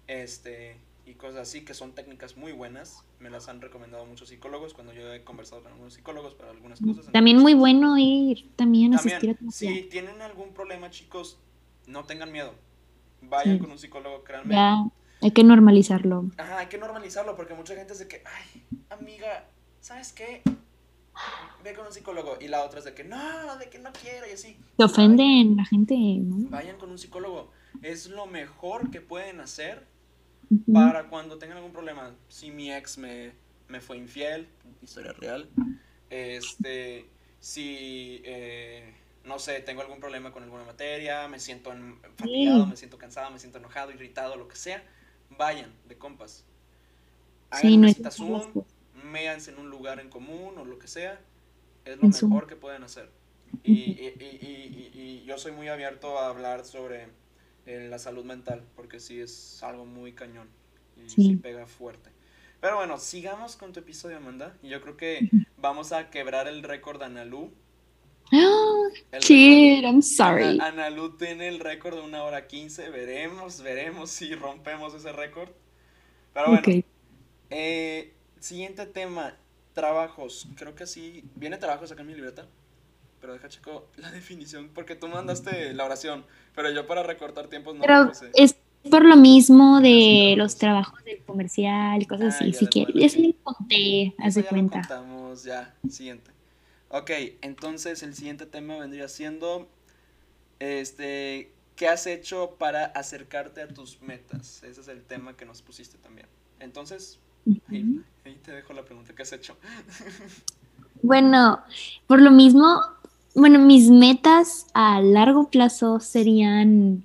[SPEAKER 1] este, y cosas así, que son técnicas muy buenas. Me las han recomendado muchos psicólogos cuando yo he conversado con algunos psicólogos para algunas cosas.
[SPEAKER 2] También muy bueno ir también a asistir a
[SPEAKER 1] también, si tienen algún problema, chicos, no tengan miedo. Vayan
[SPEAKER 2] Sí.
[SPEAKER 1] con un psicólogo, créanme.
[SPEAKER 2] Ya hay que normalizarlo.
[SPEAKER 1] Ajá, hay que normalizarlo porque mucha gente es de que, ay, amiga, ¿sabes qué? Ve con un psicólogo. Y la otra es de que, no, de que no quiero y así.
[SPEAKER 2] Se ofenden la gente, ¿no?
[SPEAKER 1] Vayan con un psicólogo. Es lo mejor que pueden hacer Para cuando tengan algún problema. Si mi ex me, me fue infiel, historia real. Este, si, eh, no sé, tengo algún problema con alguna materia, me siento en- fatigado,
[SPEAKER 2] Sí.
[SPEAKER 1] me siento cansado, me siento enojado, irritado, lo que sea, vayan de compas. Hagan
[SPEAKER 2] Sí, no
[SPEAKER 1] una cita Zoom,
[SPEAKER 2] hacerlo.
[SPEAKER 1] méanse en un lugar en común o lo que sea. Es lo
[SPEAKER 2] En Zoom.
[SPEAKER 1] mejor que pueden hacer. Y- y- y- y yo soy muy abierto a hablar sobre eh, la salud mental, porque sí es algo muy cañón y sí.
[SPEAKER 2] Sí.
[SPEAKER 1] pega fuerte. Pero bueno, sigamos con tu episodio, Amanda. Y yo creo que vamos a quebrar el récord de Analu. El
[SPEAKER 2] Kid, I'm sorry.
[SPEAKER 1] Ana- Analu tiene el récord de una hora quince. Veremos, veremos si rompemos ese récord. Pero bueno, eh, siguiente tema, trabajos. Creo que sí, viene trabajos acá en mi libreta. Pero deja checo la definición, porque tú mandaste la oración, pero yo para recortar tiempos no lo
[SPEAKER 2] Pero
[SPEAKER 1] puse.
[SPEAKER 2] es por lo mismo de los trabajos del comercial y cosas
[SPEAKER 1] Ah,
[SPEAKER 2] así.
[SPEAKER 1] ya,
[SPEAKER 2] que
[SPEAKER 1] acuerdo,
[SPEAKER 2] eso
[SPEAKER 1] sí.
[SPEAKER 2] lo conté, de
[SPEAKER 1] ya lo
[SPEAKER 2] cuenta.
[SPEAKER 1] contamos, ya, siguiente. Ok, entonces el siguiente tema vendría siendo, este, ¿qué has hecho para acercarte a tus metas? Ese es el tema que nos pusiste también. Entonces, ahí, ahí te dejo la pregunta, ¿qué has hecho?
[SPEAKER 2] Bueno, por lo mismo, bueno, mis metas a largo plazo serían,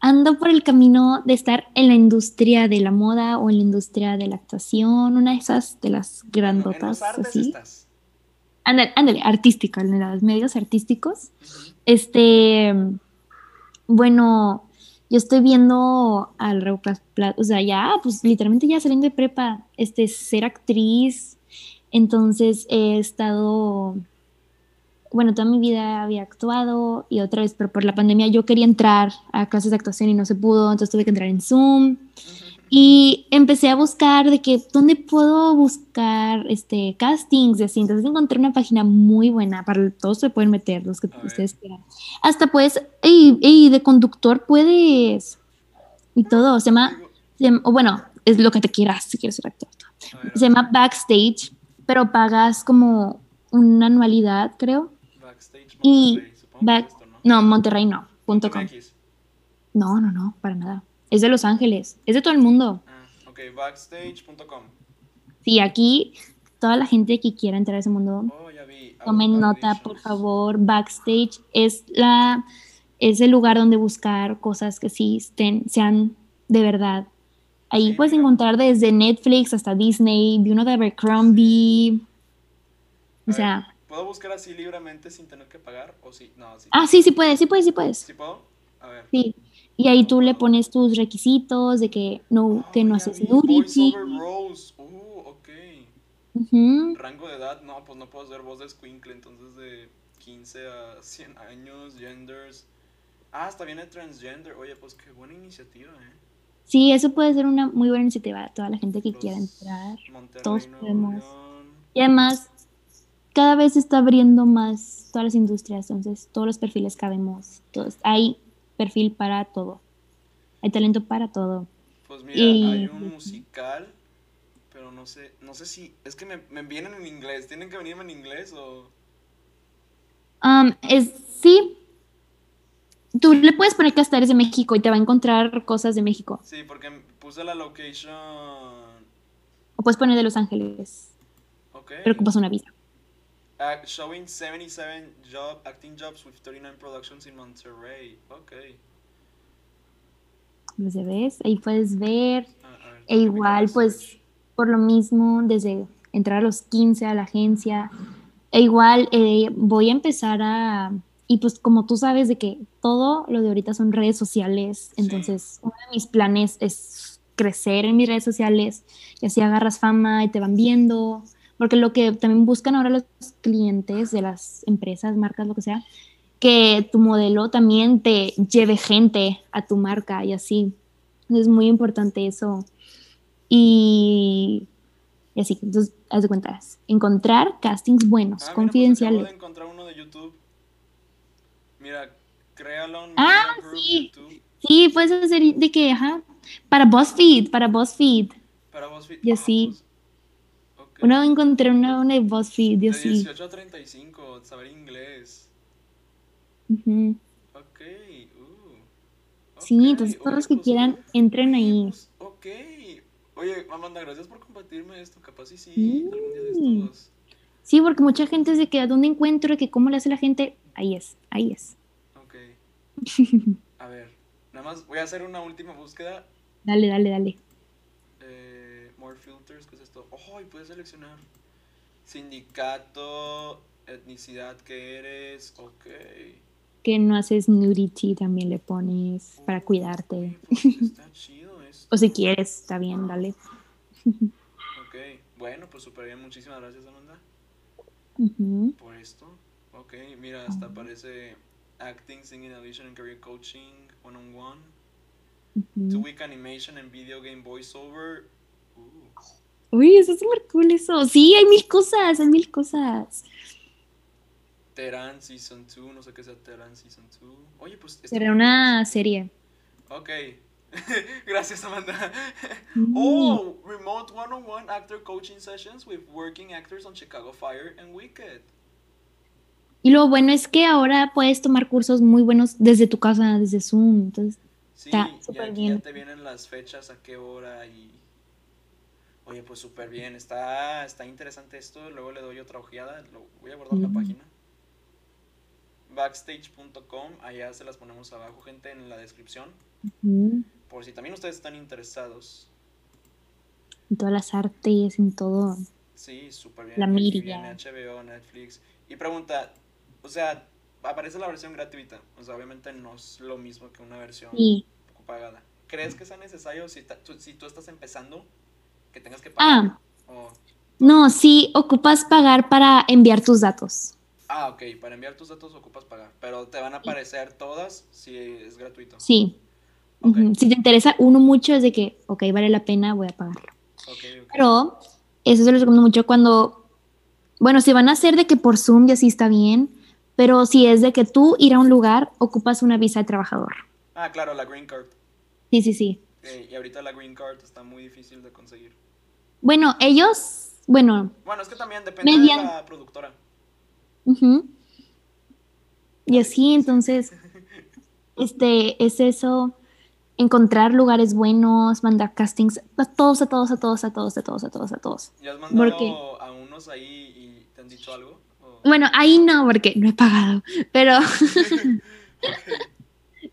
[SPEAKER 2] ando por el camino de estar en la industria de la moda o en la industria de la actuación, una de esas de las
[SPEAKER 1] en
[SPEAKER 2] grandotas,
[SPEAKER 1] los
[SPEAKER 2] así.
[SPEAKER 1] estás.
[SPEAKER 2] Ándale, ándale, artística, en los medios artísticos. Este, bueno, yo estoy viendo al largo pla- pla- o sea, ya, pues literalmente ya saliendo de prepa, este, ser actriz. Entonces he estado, bueno, toda mi vida había actuado y otra vez, pero por la pandemia yo quería entrar a clases de actuación y no se pudo, entonces tuve que entrar en Zoom.
[SPEAKER 1] Ujú.
[SPEAKER 2] Y empecé a buscar de que, ¿dónde puedo buscar este, castings? Y así. Entonces encontré una página muy buena, para todos se pueden meter, los que
[SPEAKER 1] A
[SPEAKER 2] ustedes quieran. Hasta pues, y, y de conductor puedes, y todo, se llama, se o bueno, es lo que te quieras, si quieres ser actor. Se llama Backstage, pero pagas como una anualidad, creo. Y back-
[SPEAKER 1] esto, ¿no?
[SPEAKER 2] No, Monterrey no, punto com. No, no, no, para nada. Es de Los Ángeles, es de todo el mundo.
[SPEAKER 1] Ah, ok, backstage.com.
[SPEAKER 2] Sí, aquí toda la gente que quiera entrar a ese mundo,
[SPEAKER 1] Oh, ya vi.
[SPEAKER 2] tomen nota,
[SPEAKER 1] auditions.
[SPEAKER 2] por favor. Backstage es la es el lugar donde buscar cosas que sí estén, sean de verdad. Ahí
[SPEAKER 1] Sí,
[SPEAKER 2] puedes
[SPEAKER 1] claro.
[SPEAKER 2] encontrar desde Netflix hasta Disney, uno de Abercrombie. O sea,
[SPEAKER 1] ¿Puedo buscar así libremente sin tener que pagar? ¿O sí? No, sí.
[SPEAKER 2] ah, sí, sí puedes, sí puedes, sí puedes.
[SPEAKER 1] ¿Sí puedo? A ver.
[SPEAKER 2] Sí. Y ahí tú le pones tus requisitos de que no, que
[SPEAKER 1] Oh,
[SPEAKER 2] no haces nudity.
[SPEAKER 1] Roles. Uh, ok.
[SPEAKER 2] Ujú.
[SPEAKER 1] Rango de edad, no, pues no puedo hacer voz de squinkle, entonces de 15 a 100 años, genders. Ah, hasta viene transgender. Oye, pues qué buena iniciativa, ¿eh?
[SPEAKER 2] Sí, eso puede ser una muy buena iniciativa a toda la gente que
[SPEAKER 1] Los
[SPEAKER 2] quiera entrar.
[SPEAKER 1] Monterrey,
[SPEAKER 2] Todos podemos. Y además, cada vez se está abriendo más todas las industrias, entonces todos los perfiles cabemos. Todos. Hay perfil para todo. Hay talento para todo.
[SPEAKER 1] Pues mira,
[SPEAKER 2] Y-
[SPEAKER 1] hay un musical, pero no sé, no sé si, es que me, me vienen en inglés, ¿tienen que venirme en inglés o...?
[SPEAKER 2] Um, es, sí. Tú le puedes poner que hasta eres de México y te va a encontrar cosas de México.
[SPEAKER 1] Sí, porque puse la location,
[SPEAKER 2] O puedes poner de Los Ángeles,
[SPEAKER 1] ok.
[SPEAKER 2] pero ocupas una visa.
[SPEAKER 1] Ah, showing 77 job, acting jobs with 39 productions in Monterrey, ok.
[SPEAKER 2] ¿Los ves? Ahí puedes ver.
[SPEAKER 1] Ah, a ver,
[SPEAKER 2] E igual, pues,
[SPEAKER 1] search.
[SPEAKER 2] por lo mismo, desde entrar a los 15 a la agencia, e igual eh, voy a empezar a, y pues como tú sabes de que todo lo de ahorita son redes sociales,
[SPEAKER 1] Sí.
[SPEAKER 2] entonces uno de mis planes es crecer en mis redes sociales y así agarras fama y te van viendo, porque lo que también buscan ahora los clientes de las empresas, marcas, lo que sea, que tu modelo también te lleve gente a tu marca y así. Es muy importante eso. Y, y así, entonces, haz de cuentas, encontrar castings buenos,
[SPEAKER 1] Ah, mira, pues
[SPEAKER 2] confidenciales.
[SPEAKER 1] acabo de encontrar uno de YouTube. Mira, créalo
[SPEAKER 2] Ah, sí.
[SPEAKER 1] YouTube
[SPEAKER 2] Sí, puedes hacer de que, ajá, para BuzzFeed, para BuzzFeed.
[SPEAKER 1] para BuzzFeed.
[SPEAKER 2] Y
[SPEAKER 1] Ah,
[SPEAKER 2] así.
[SPEAKER 1] pues.
[SPEAKER 2] Una vez encontré una, una de BuzzFeed y
[SPEAKER 1] De
[SPEAKER 2] así.
[SPEAKER 1] 18 a 35, saber inglés.
[SPEAKER 2] Ujú.
[SPEAKER 1] Ok, uh.
[SPEAKER 2] Sí,
[SPEAKER 1] ok,
[SPEAKER 2] entonces todos los que
[SPEAKER 1] pues,
[SPEAKER 2] quieran, entren ahí.
[SPEAKER 1] pues, ok. Oye, Amanda, gracias por compartirme esto. Capaz y sí,
[SPEAKER 2] Sí.
[SPEAKER 1] algún día de estos.
[SPEAKER 2] Sí, porque mucha gente es de que a dónde encuentro, que cómo le hace la gente. Ahí es, ahí es.
[SPEAKER 1] Ok. A ver, nada más voy a hacer una última búsqueda.
[SPEAKER 2] Dale, dale, dale.
[SPEAKER 1] Eh, more filters, ¿qué es esto? Oh, y puedes seleccionar sindicato, etnicidad que eres, ok.
[SPEAKER 2] Que no haces nudity, también le pones para cuidarte.
[SPEAKER 1] Pues está chido esto.
[SPEAKER 2] O si quieres, está bien, dale.
[SPEAKER 1] Ok, bueno, pues súper bien, muchísimas gracias Amanda por esto. Ok, mira, hasta aparece acting, singing, audition and career coaching, one on one, two
[SPEAKER 2] ujú.
[SPEAKER 1] week animation and video game voiceover. Uh.
[SPEAKER 2] Uy, eso es súper cool eso. Sí, hay mil cosas, hay mil cosas.
[SPEAKER 1] Terran Season 2, no sé qué sea Terran Season 2. Oye, pues...
[SPEAKER 2] Será una serie.
[SPEAKER 1] Ok. Gracias, Amanda.
[SPEAKER 2] Mm.
[SPEAKER 1] oh, remote one-on-one actor coaching sessions with working actors on Chicago Fire and Wicked.
[SPEAKER 2] Y lo bueno es que ahora puedes tomar cursos muy buenos desde tu casa, desde Zoom. Entonces,
[SPEAKER 1] Sí,
[SPEAKER 2] Está súper bien.
[SPEAKER 1] ya te vienen las fechas, a qué hora y... Oye, pues súper bien, está, está interesante esto, luego le doy otra ojeada, lo, voy a guardar la página. Backstage.com, allá se las ponemos abajo, gente, en la descripción, por si también ustedes están interesados.
[SPEAKER 2] en todas las artes, en todo.
[SPEAKER 1] Sí, súper bien.
[SPEAKER 2] La media.
[SPEAKER 1] viene HBO, Netflix. Y pregunta, o sea, aparece la versión gratuita. O sea, obviamente no es lo mismo que una versión
[SPEAKER 2] Sí.
[SPEAKER 1] poco pagada. ¿Crees que sea necesario si, ta- tú, si tú estás empezando que tengas que pagar?
[SPEAKER 2] Ah,
[SPEAKER 1] O-
[SPEAKER 2] no, sí, ocupas pagar para enviar tus datos.
[SPEAKER 1] ah, ok, para enviar tus datos ocupas pagar. Pero te van a aparecer todas si es gratuito.
[SPEAKER 2] Sí. Si te interesa uno mucho, es de que, ok, vale la pena, voy a pagarlo.
[SPEAKER 1] ok, ok.
[SPEAKER 2] Pero eso se lo recomiendo mucho cuando, bueno, si van a hacer de que por Zoom ya sí está bien, pero si es de que tú ir a un lugar, ocupas una visa de trabajador.
[SPEAKER 1] Ah, claro, la Green Card.
[SPEAKER 2] Sí, sí, sí.
[SPEAKER 1] Eh, y ahorita la Green Card está muy difícil de conseguir.
[SPEAKER 2] Bueno, ellos, bueno,
[SPEAKER 1] Bueno, es que también depende
[SPEAKER 2] Median-
[SPEAKER 1] de la productora.
[SPEAKER 2] y así entonces, este, es eso, encontrar lugares buenos, mandar castings a todos, a todos, a todos, a todos, a todos, a todos, a todos.
[SPEAKER 1] ¿Ya has mandado
[SPEAKER 2] Porque-
[SPEAKER 1] a unos ahí y te han dicho algo? ¿O-
[SPEAKER 2] Bueno, ahí no, porque no he pagado, pero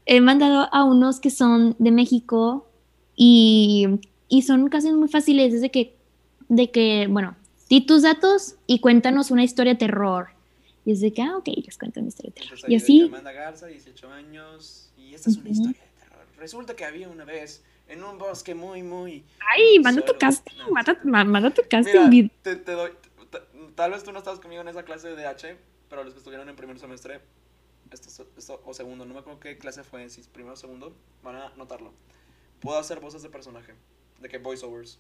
[SPEAKER 2] he mandado a unos que son de México y, y son casi muy fáciles, es de que, de que, bueno, di tus datos y cuéntanos una historia de terror. Y es de que, ah, ok, les cuento una historia de terror.
[SPEAKER 1] Entonces,
[SPEAKER 2] Y así,
[SPEAKER 1] Amanda Garza, 18 años, y esta es una
[SPEAKER 2] Ujú.
[SPEAKER 1] historia de terror. Resulta que había una vez en un bosque muy, muy...
[SPEAKER 2] ay, manda tu casting,
[SPEAKER 1] no.
[SPEAKER 2] manda, ma- manda tu casting.
[SPEAKER 1] Mira, te, te doy... t- tal vez tú no estabas conmigo en esa clase de DH, pero los que estuvieron en primer semestre, esto, esto- o segundo, no me acuerdo qué clase fue, si primero o segundo, van a notarlo. Puedo hacer voces de personaje, de que voiceovers.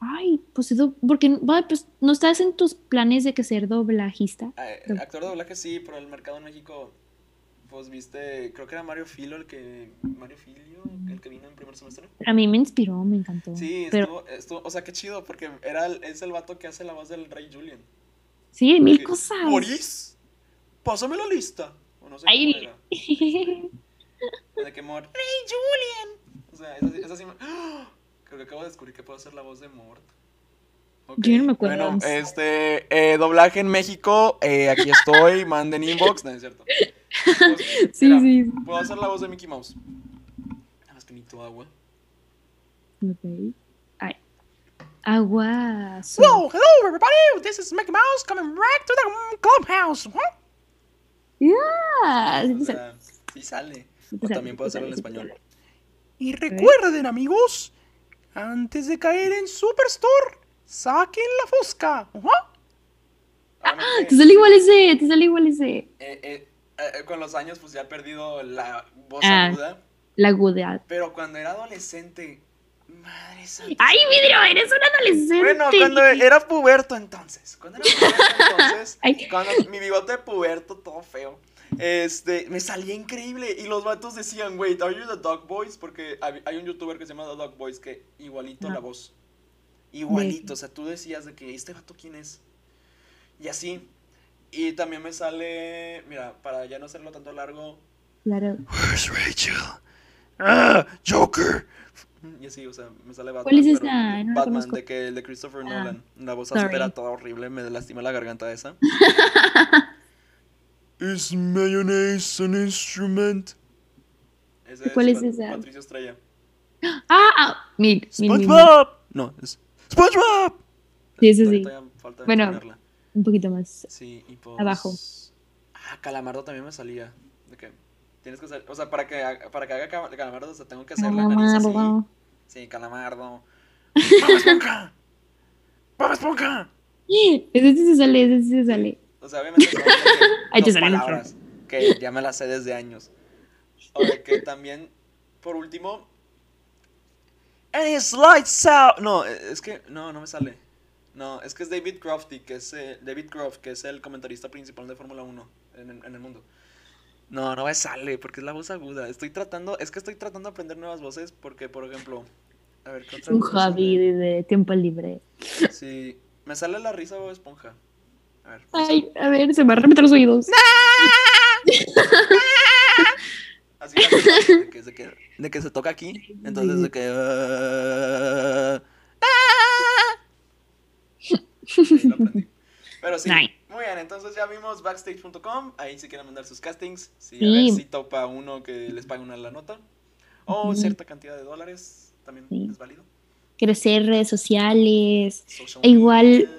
[SPEAKER 2] Ay, pues, porque pues, no estás en tus planes de que ser doblajista.
[SPEAKER 1] Eh, actor de doblaje sí, pero el mercado en México, pues viste, creo que era Mario Filo el que, Mario Filio, el que vino en primer semestre.
[SPEAKER 2] A mí me inspiró, me encantó.
[SPEAKER 1] Sí,
[SPEAKER 2] pero
[SPEAKER 1] estuvo, estuvo, o sea, qué chido, porque era el- es el vato que hace la voz del Rey Julian.
[SPEAKER 2] sí, mil
[SPEAKER 1] Que,
[SPEAKER 2] cosas.
[SPEAKER 1] Boris, pásame la lista. O no sé
[SPEAKER 2] Ay.
[SPEAKER 1] cómo era. De que Mort, Rey Julian. O sea, esa, esa sí me... ¡Ah! Creo que acabo de descubrir que puedo hacer la voz de Mort.
[SPEAKER 2] Yo no me acuerdo.
[SPEAKER 1] Bueno, este, eh, doblaje en México, eh, aquí estoy, manden inbox, no es cierto. Pues,
[SPEAKER 2] sí,
[SPEAKER 1] mira,
[SPEAKER 2] sí,
[SPEAKER 1] Puedo hacer la voz de Mickey Mouse. Nada más que necesito agua.
[SPEAKER 2] Ok. Ay. Agua.
[SPEAKER 4] Whoa, hello everybody, this is Mickey Mouse coming right to the clubhouse. Huh?
[SPEAKER 2] Yeah, sí
[SPEAKER 1] O
[SPEAKER 2] sale,
[SPEAKER 1] sea, sí sale.
[SPEAKER 2] sí te
[SPEAKER 1] O también puedo hacerlo en español.
[SPEAKER 4] Y recuerden amigos, antes de caer en Superstore, saquen la
[SPEAKER 2] sale.
[SPEAKER 1] Obviamente,
[SPEAKER 2] Te sale igual ese, te sale igual ese.
[SPEAKER 1] eh, eh, eh, con los años, pues ya he perdido la voz
[SPEAKER 2] Ah.
[SPEAKER 1] aguda.
[SPEAKER 2] La agudad.
[SPEAKER 1] Pero cuando era adolescente, madre santa.
[SPEAKER 2] Ay, vidrio, eres un adolescente.
[SPEAKER 1] Bueno, cuando era puberto entonces. Cuando era puberto entonces.
[SPEAKER 2] Ay.
[SPEAKER 1] Cuando mi bigote de puberto, todo feo. Este, me salía increíble. Y los vatos decían, wait, are you the Dog Boys? Porque hay un youtuber que se llama The Dog Boys que igualito la voz. Igualito. O sea, tú decías de que este vato quién es. Y así. Y también me sale, mira, para ya no hacerlo tanto largo.
[SPEAKER 2] Claro.
[SPEAKER 4] Where's Rachel? Ah, Joker.
[SPEAKER 1] Y así, o sea, me sale Batman.
[SPEAKER 2] ¿Cuál es? No la
[SPEAKER 1] Batman, de que el de Christopher
[SPEAKER 2] Ah,
[SPEAKER 1] Nolan. La voz áspera, toda horrible, me lastima la garganta esa.
[SPEAKER 4] Is mayonnaise an instrument?
[SPEAKER 1] Ese
[SPEAKER 2] ¿Cuál es
[SPEAKER 1] Pat-
[SPEAKER 2] esa?
[SPEAKER 1] Patricio Estrella.
[SPEAKER 2] Ah, ah, mil, mil, mil, mil.
[SPEAKER 4] SpongeBob. No, es SpongeBob.
[SPEAKER 2] Sí, eso sí.
[SPEAKER 1] Falta
[SPEAKER 2] Bueno.
[SPEAKER 1] ponerla.
[SPEAKER 2] Un poquito más.
[SPEAKER 1] Sí, y pues...
[SPEAKER 2] Abajo.
[SPEAKER 1] Ah, Calamardo también me salía. De que tienes que hacer... O sea, para que, haga- para que haga Calamardo, o sea, tengo que hacer la nariz así.
[SPEAKER 2] Calamardo.
[SPEAKER 1] Sí, Calamardo.
[SPEAKER 4] Bob Esponja. Bob Esponja.
[SPEAKER 2] Ese sí se sale, ese sí se sale.
[SPEAKER 1] O sea, obviamente dos palabras que ya me las sé desde años. O de que también, por último... And it's lights out. No, es que... No, no me sale. No, es que es David Crofty, que es... eh, David Croft, que es el comentarista principal de Fórmula 1 en, el- en el mundo. No, no me sale, porque es la voz aguda. Estoy tratando... Es que estoy tratando de aprender nuevas voces, porque, por ejemplo... A ver, ¿qué otra
[SPEAKER 2] Un de, de tiempo libre.
[SPEAKER 1] Sí, me sale la risa o esponja. A ver.
[SPEAKER 2] Ay, a ver, se me van a remeter los oídos.
[SPEAKER 1] Así de que, de, que, de que se toca aquí, entonces de que... ah, sí, lo aprendí. Pero sí,
[SPEAKER 2] Nice.
[SPEAKER 1] muy bien, entonces ya vimos backstage.com, ahí si quieren mandar sus castings, si a
[SPEAKER 2] Sí.
[SPEAKER 1] ver si topa uno que les pague una la nota, o cierta cantidad de dólares, también
[SPEAKER 2] Sí.
[SPEAKER 1] es válido.
[SPEAKER 2] Crecer redes sociales.
[SPEAKER 1] Social
[SPEAKER 2] E igual-
[SPEAKER 1] media.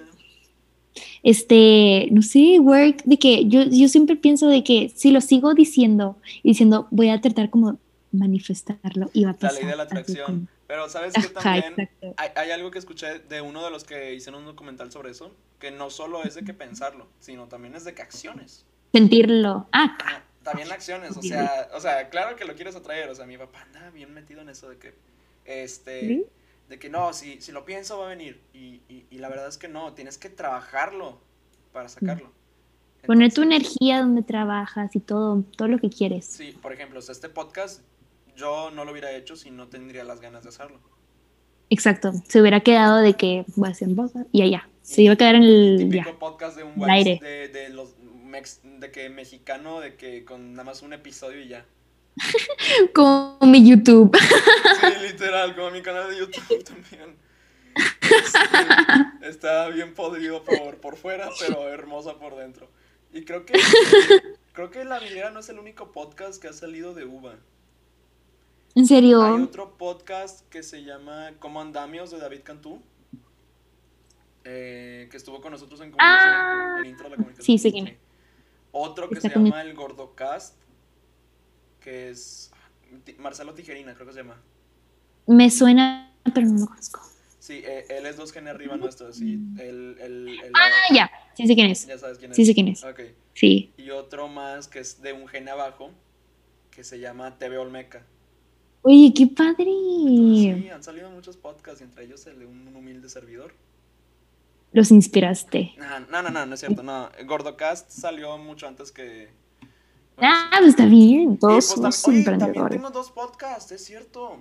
[SPEAKER 2] Este, no sé, work, de que yo, yo siempre pienso de que si lo sigo diciendo y diciendo, voy a tratar como manifestarlo y va a
[SPEAKER 1] La
[SPEAKER 2] pasar.
[SPEAKER 1] ley de la atracción.
[SPEAKER 2] como-
[SPEAKER 1] Pero sabes que también hay, hay algo que escuché de uno de los que hicieron un documental sobre eso, que no solo es de que pensarlo, sino también es de que acciones.
[SPEAKER 2] Sentirlo. Ah,
[SPEAKER 1] Ah, También acciones, o sea, o sea, claro que lo quieres atraer, o sea, mi papá anda bien metido en eso de que, este,
[SPEAKER 2] ¿Sí?
[SPEAKER 1] De que no, si, si lo pienso va a venir, y, y, y la verdad es que no, tienes que trabajarlo para sacarlo.
[SPEAKER 2] poner tu
[SPEAKER 1] Entonces,
[SPEAKER 2] energía donde trabajas y todo, todo lo que quieres.
[SPEAKER 1] Sí, por ejemplo, o sea, este podcast yo no lo hubiera hecho si no tendría las ganas de hacerlo.
[SPEAKER 2] Exacto. Se hubiera quedado de que voy a hacer y allá. Se iba a quedar en el. Ya.
[SPEAKER 1] podcast de un
[SPEAKER 2] El aire.
[SPEAKER 1] de, de los mex- de que mexicano, de que con nada más un episodio y ya.
[SPEAKER 2] Como mi YouTube.
[SPEAKER 1] Sí, literal, como mi canal de YouTube también. Este, está bien podrido por, por fuera, pero hermosa por dentro. Y creo que creo que La Vidriera no es el único podcast que ha salido de uva.
[SPEAKER 2] En serio.
[SPEAKER 1] Hay otro podcast que se llama Como Andamios de David Cantú. eh, que estuvo con nosotros en comunicación,
[SPEAKER 2] Ah.
[SPEAKER 1] en intro de la comunicación.
[SPEAKER 2] Sí, quién es.
[SPEAKER 1] Otro que
[SPEAKER 2] Está
[SPEAKER 1] se llama El Gordocast, que es Marcelo Tijerina, creo que se llama.
[SPEAKER 2] Me suena, pero no lo conozco.
[SPEAKER 1] Sí, eh, él es dos genes arriba nuestro, sí. El, el, el-
[SPEAKER 2] Ah, ya. Sí sé quién es.
[SPEAKER 1] Ya sabes quién es.
[SPEAKER 2] Sí sé quién es.
[SPEAKER 1] Ok.
[SPEAKER 2] Sí.
[SPEAKER 1] Y otro más que es de un gene abajo, que se llama TV Olmeca.
[SPEAKER 2] Oye, qué padre.
[SPEAKER 1] Sí, han salido muchos podcasts, y entre ellos el de un humilde servidor.
[SPEAKER 2] Los inspiraste.
[SPEAKER 1] Nah, No, no, no, no es cierto, no. Gordocast salió mucho antes que...
[SPEAKER 2] está bien.
[SPEAKER 1] Y,
[SPEAKER 2] Todos
[SPEAKER 1] tam-
[SPEAKER 2] somos
[SPEAKER 1] oye, también
[SPEAKER 2] emprendedores.
[SPEAKER 1] tengo dos podcasts, es cierto.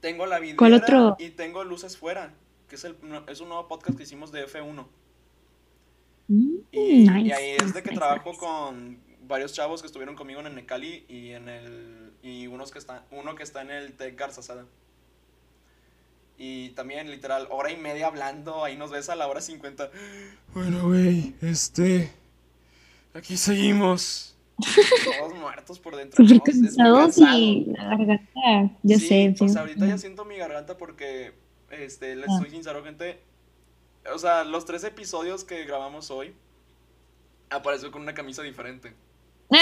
[SPEAKER 1] Tengo La Vidriera
[SPEAKER 2] ¿Cuál otro?
[SPEAKER 1] y tengo Luces Fuera, que es, el, es un nuevo podcast que hicimos de F1.
[SPEAKER 2] Mm,
[SPEAKER 1] Y, ahí es de que
[SPEAKER 2] nice,
[SPEAKER 1] trabajo
[SPEAKER 2] nice.
[SPEAKER 1] con varios chavos que estuvieron conmigo en el Necali y en el y unos que están uno que está en el Tec Garzazada. Y también literal hora y media hablando, ahí nos ves a la hora 50.
[SPEAKER 4] Bueno, güey, este. Aquí seguimos.
[SPEAKER 1] Todos muertos por dentro.
[SPEAKER 2] Súper cansados
[SPEAKER 1] cansado.
[SPEAKER 2] y la garganta, ya
[SPEAKER 1] Sí,
[SPEAKER 2] sé. Sí.
[SPEAKER 1] ahorita ya siento mi garganta porque, este, les
[SPEAKER 2] Ah.
[SPEAKER 1] soy sincero, gente. O sea, los tres episodios que grabamos hoy, apareció con una camisa diferente. O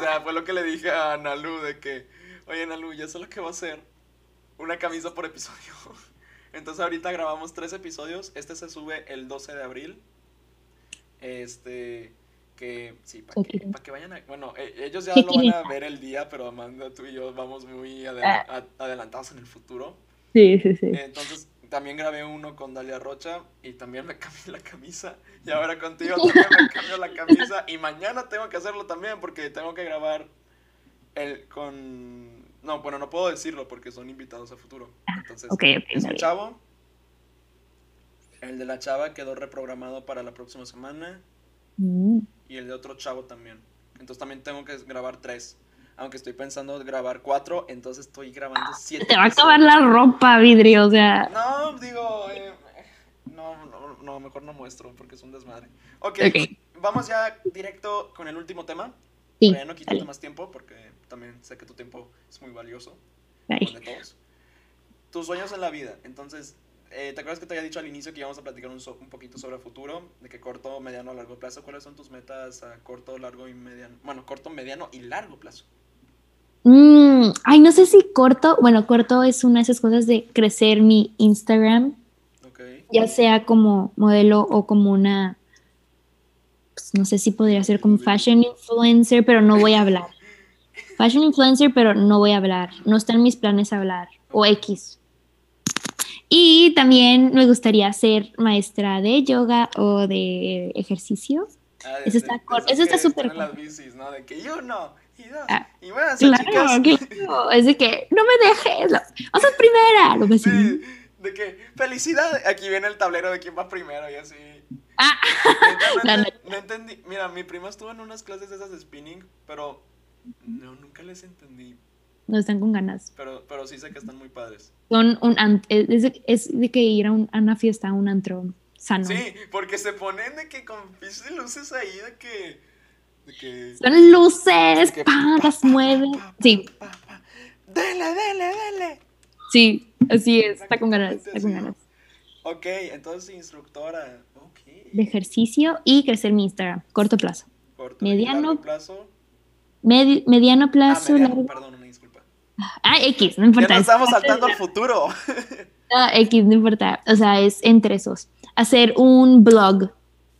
[SPEAKER 1] sea, fue lo que le dije a Nalu de que, oye Nalu, ya sé lo que va a ser. Una camisa por episodio. Entonces ahorita grabamos tres episodios. Este se sube el 12 de abril. Este, que, sí, para que, pa' que vayan a... Bueno, e- ellos ya
[SPEAKER 2] ¿Qué
[SPEAKER 1] lo van a ver el día, pero Amanda, tú y yo vamos muy adel-
[SPEAKER 2] Ah.
[SPEAKER 1] adelantados en el futuro.
[SPEAKER 2] Sí, sí, sí.
[SPEAKER 1] Entonces también grabé uno con Dalia Rocha y también me cambié la camisa. Y ahora contigo también me cambio la camisa. Y mañana tengo que hacerlo también porque tengo que grabar el con... No, bueno, no puedo decirlo porque son invitados a futuro. Entonces,
[SPEAKER 2] ok, ok,
[SPEAKER 1] es un chavo. El de la chava quedó reprogramado para la próxima semana.
[SPEAKER 2] Mm.
[SPEAKER 1] Y el de otro chavo también. Entonces también tengo que grabar tres. Aunque estoy pensando en grabar cuatro, entonces estoy grabando siete.
[SPEAKER 2] Te va a acabar la ropa, vidrio, o sea.
[SPEAKER 1] No, digo, eh, no, no, no, mejor no muestro porque es un desmadre. Ok, vamos ya directo con el último tema.
[SPEAKER 2] Sí,
[SPEAKER 1] Para ya no quitarte más tiempo porque también sé que tu tiempo es muy valioso. Todos. Tus sueños en la vida. Entonces, eh, ¿te acuerdas que te había dicho al inicio que íbamos a platicar un, so- un poquito sobre futuro? De que corto, mediano, largo plazo. ¿Cuáles son tus metas a corto, largo y mediano? Bueno, corto, mediano y largo plazo.
[SPEAKER 2] Mm, ay, no sé si corto, bueno, corto es una de esas cosas de crecer mi Instagram,
[SPEAKER 1] Ok.
[SPEAKER 2] ya sea como modelo o como una, pues, no sé si podría ser como fashion influencer, pero no voy a hablar. Fashion influencer, pero no voy a hablar. No está en mis planes hablar. O X. Y también me gustaría ser maestra de yoga o de ejercicio.
[SPEAKER 1] Ah,
[SPEAKER 2] Eso está eso está súper
[SPEAKER 1] están en las
[SPEAKER 2] corto.
[SPEAKER 1] bicis, ¿no? De que yo no, y dos,
[SPEAKER 2] Ah,
[SPEAKER 1] y váyanse,
[SPEAKER 2] Claro,
[SPEAKER 1] chicas.
[SPEAKER 2] claro. Es de que no me dejes. O sea, primera. Lo ves
[SPEAKER 1] Sí, de que, felicidad, aquí viene el tablero de quién va primero y así.
[SPEAKER 2] Ah.
[SPEAKER 1] No, no entendí, mira, mi prima estuvo en unas clases de esas de spinning, pero no, nunca les entendí,
[SPEAKER 2] No están con ganas.
[SPEAKER 1] pero, pero sí sé que están muy padres.
[SPEAKER 2] Son un es, de, es de que ir a, un- a una fiesta, a un antro sano.
[SPEAKER 1] Sí, porque se ponen de que con pinches luces ahí, de que, de que...
[SPEAKER 2] Son luces,
[SPEAKER 1] que
[SPEAKER 2] pa,
[SPEAKER 1] pa,
[SPEAKER 2] las
[SPEAKER 1] pa,
[SPEAKER 2] Sí,
[SPEAKER 1] pa. Dele, dele, dele.
[SPEAKER 2] sí, así es. Está con ganas, está con ganas.
[SPEAKER 1] Ok, entonces instructora, ok.
[SPEAKER 2] De ejercicio y crecer mi Instagram. Corto plazo.
[SPEAKER 1] Corto y
[SPEAKER 2] mediano,
[SPEAKER 1] largo plazo.
[SPEAKER 2] Medi- mediano
[SPEAKER 1] Ah,
[SPEAKER 2] plazo,
[SPEAKER 1] mediano,
[SPEAKER 2] largo.
[SPEAKER 1] perdón.
[SPEAKER 2] Ah, X, no
[SPEAKER 1] Ya
[SPEAKER 2] importa.
[SPEAKER 1] nos
[SPEAKER 2] es
[SPEAKER 1] estamos saltando al futuro.
[SPEAKER 2] Ah, X, no importa. O sea, es entre esos. Hacer un blog.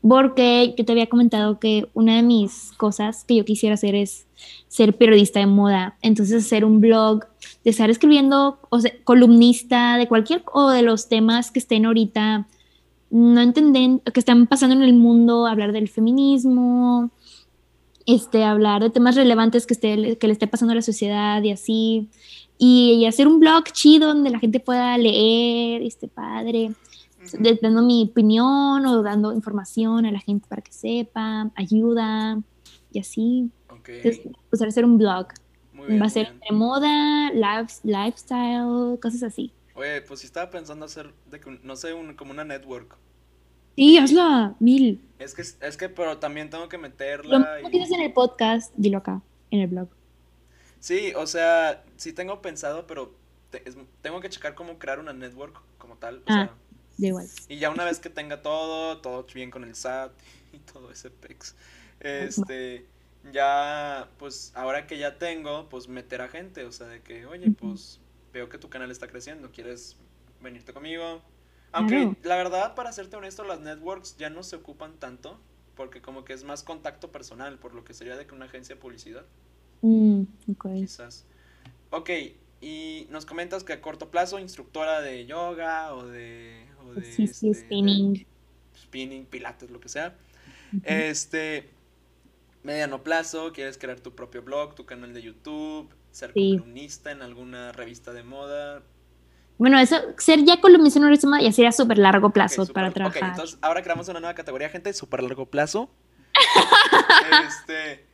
[SPEAKER 2] Porque yo te había comentado que una de mis cosas que yo quisiera hacer es ser periodista de moda. Entonces, hacer un blog, de estar escribiendo, o sea, columnista de cualquier o de los temas que estén ahorita, no entenden, que están pasando en el mundo, hablar del feminismo, este, hablar de temas relevantes que, esté, que le esté pasando a la sociedad y así y, y hacer un blog chido donde la gente pueda leer, este padre, dando mi opinión o dando información a la gente para que sepa, ayuda y así.
[SPEAKER 1] Ok,
[SPEAKER 2] Entonces, pues hacer un blog.
[SPEAKER 1] muy bien.
[SPEAKER 2] Va a ser entre moda, life- lifestyle, cosas así.
[SPEAKER 1] Oye, pues sí estaba pensando hacer, de que, no sé, un- como una network.
[SPEAKER 2] Sí, hazlo, mil.
[SPEAKER 1] Es que, es que, pero también tengo que
[SPEAKER 2] Lo
[SPEAKER 1] meterla.
[SPEAKER 2] mismo que
[SPEAKER 1] y-
[SPEAKER 2] dices en el podcast, dilo acá, en el blog.
[SPEAKER 1] Sí, o sea, sí tengo pensado, pero te- es- tengo que checar cómo crear una network como tal. O
[SPEAKER 2] Ah.
[SPEAKER 1] sea,
[SPEAKER 2] igual.
[SPEAKER 1] y ya una vez que tenga todo, todo bien con el SAT y todo ese pex, este, ya, pues ahora que ya tengo, pues meter a gente, o sea, de que, oye, pues veo que tu canal está creciendo, ¿quieres venirte conmigo? Aunque
[SPEAKER 2] Claro.
[SPEAKER 1] la verdad, para serte honesto, las networks ya no se ocupan tanto, porque como que es más contacto personal, por lo que sería de que una agencia de publicidad
[SPEAKER 2] Mm, ok.
[SPEAKER 1] quizás. Ok, y nos comentas que a corto plazo, instructora de yoga o de. O de
[SPEAKER 2] Sí, sí,
[SPEAKER 1] este, de
[SPEAKER 2] spinning.
[SPEAKER 1] spinning, pilates, lo que sea. Este. Mediano plazo, quieres crear tu propio blog, tu canal de YouTube, ser
[SPEAKER 2] Sí.
[SPEAKER 1] columnista en alguna revista de moda.
[SPEAKER 2] Bueno, eso, ser ya columnista en una revista ya sería súper largo plazo para
[SPEAKER 1] ok,
[SPEAKER 2] trabajar.
[SPEAKER 1] entonces ahora creamos una nueva categoría, gente, súper largo plazo. este.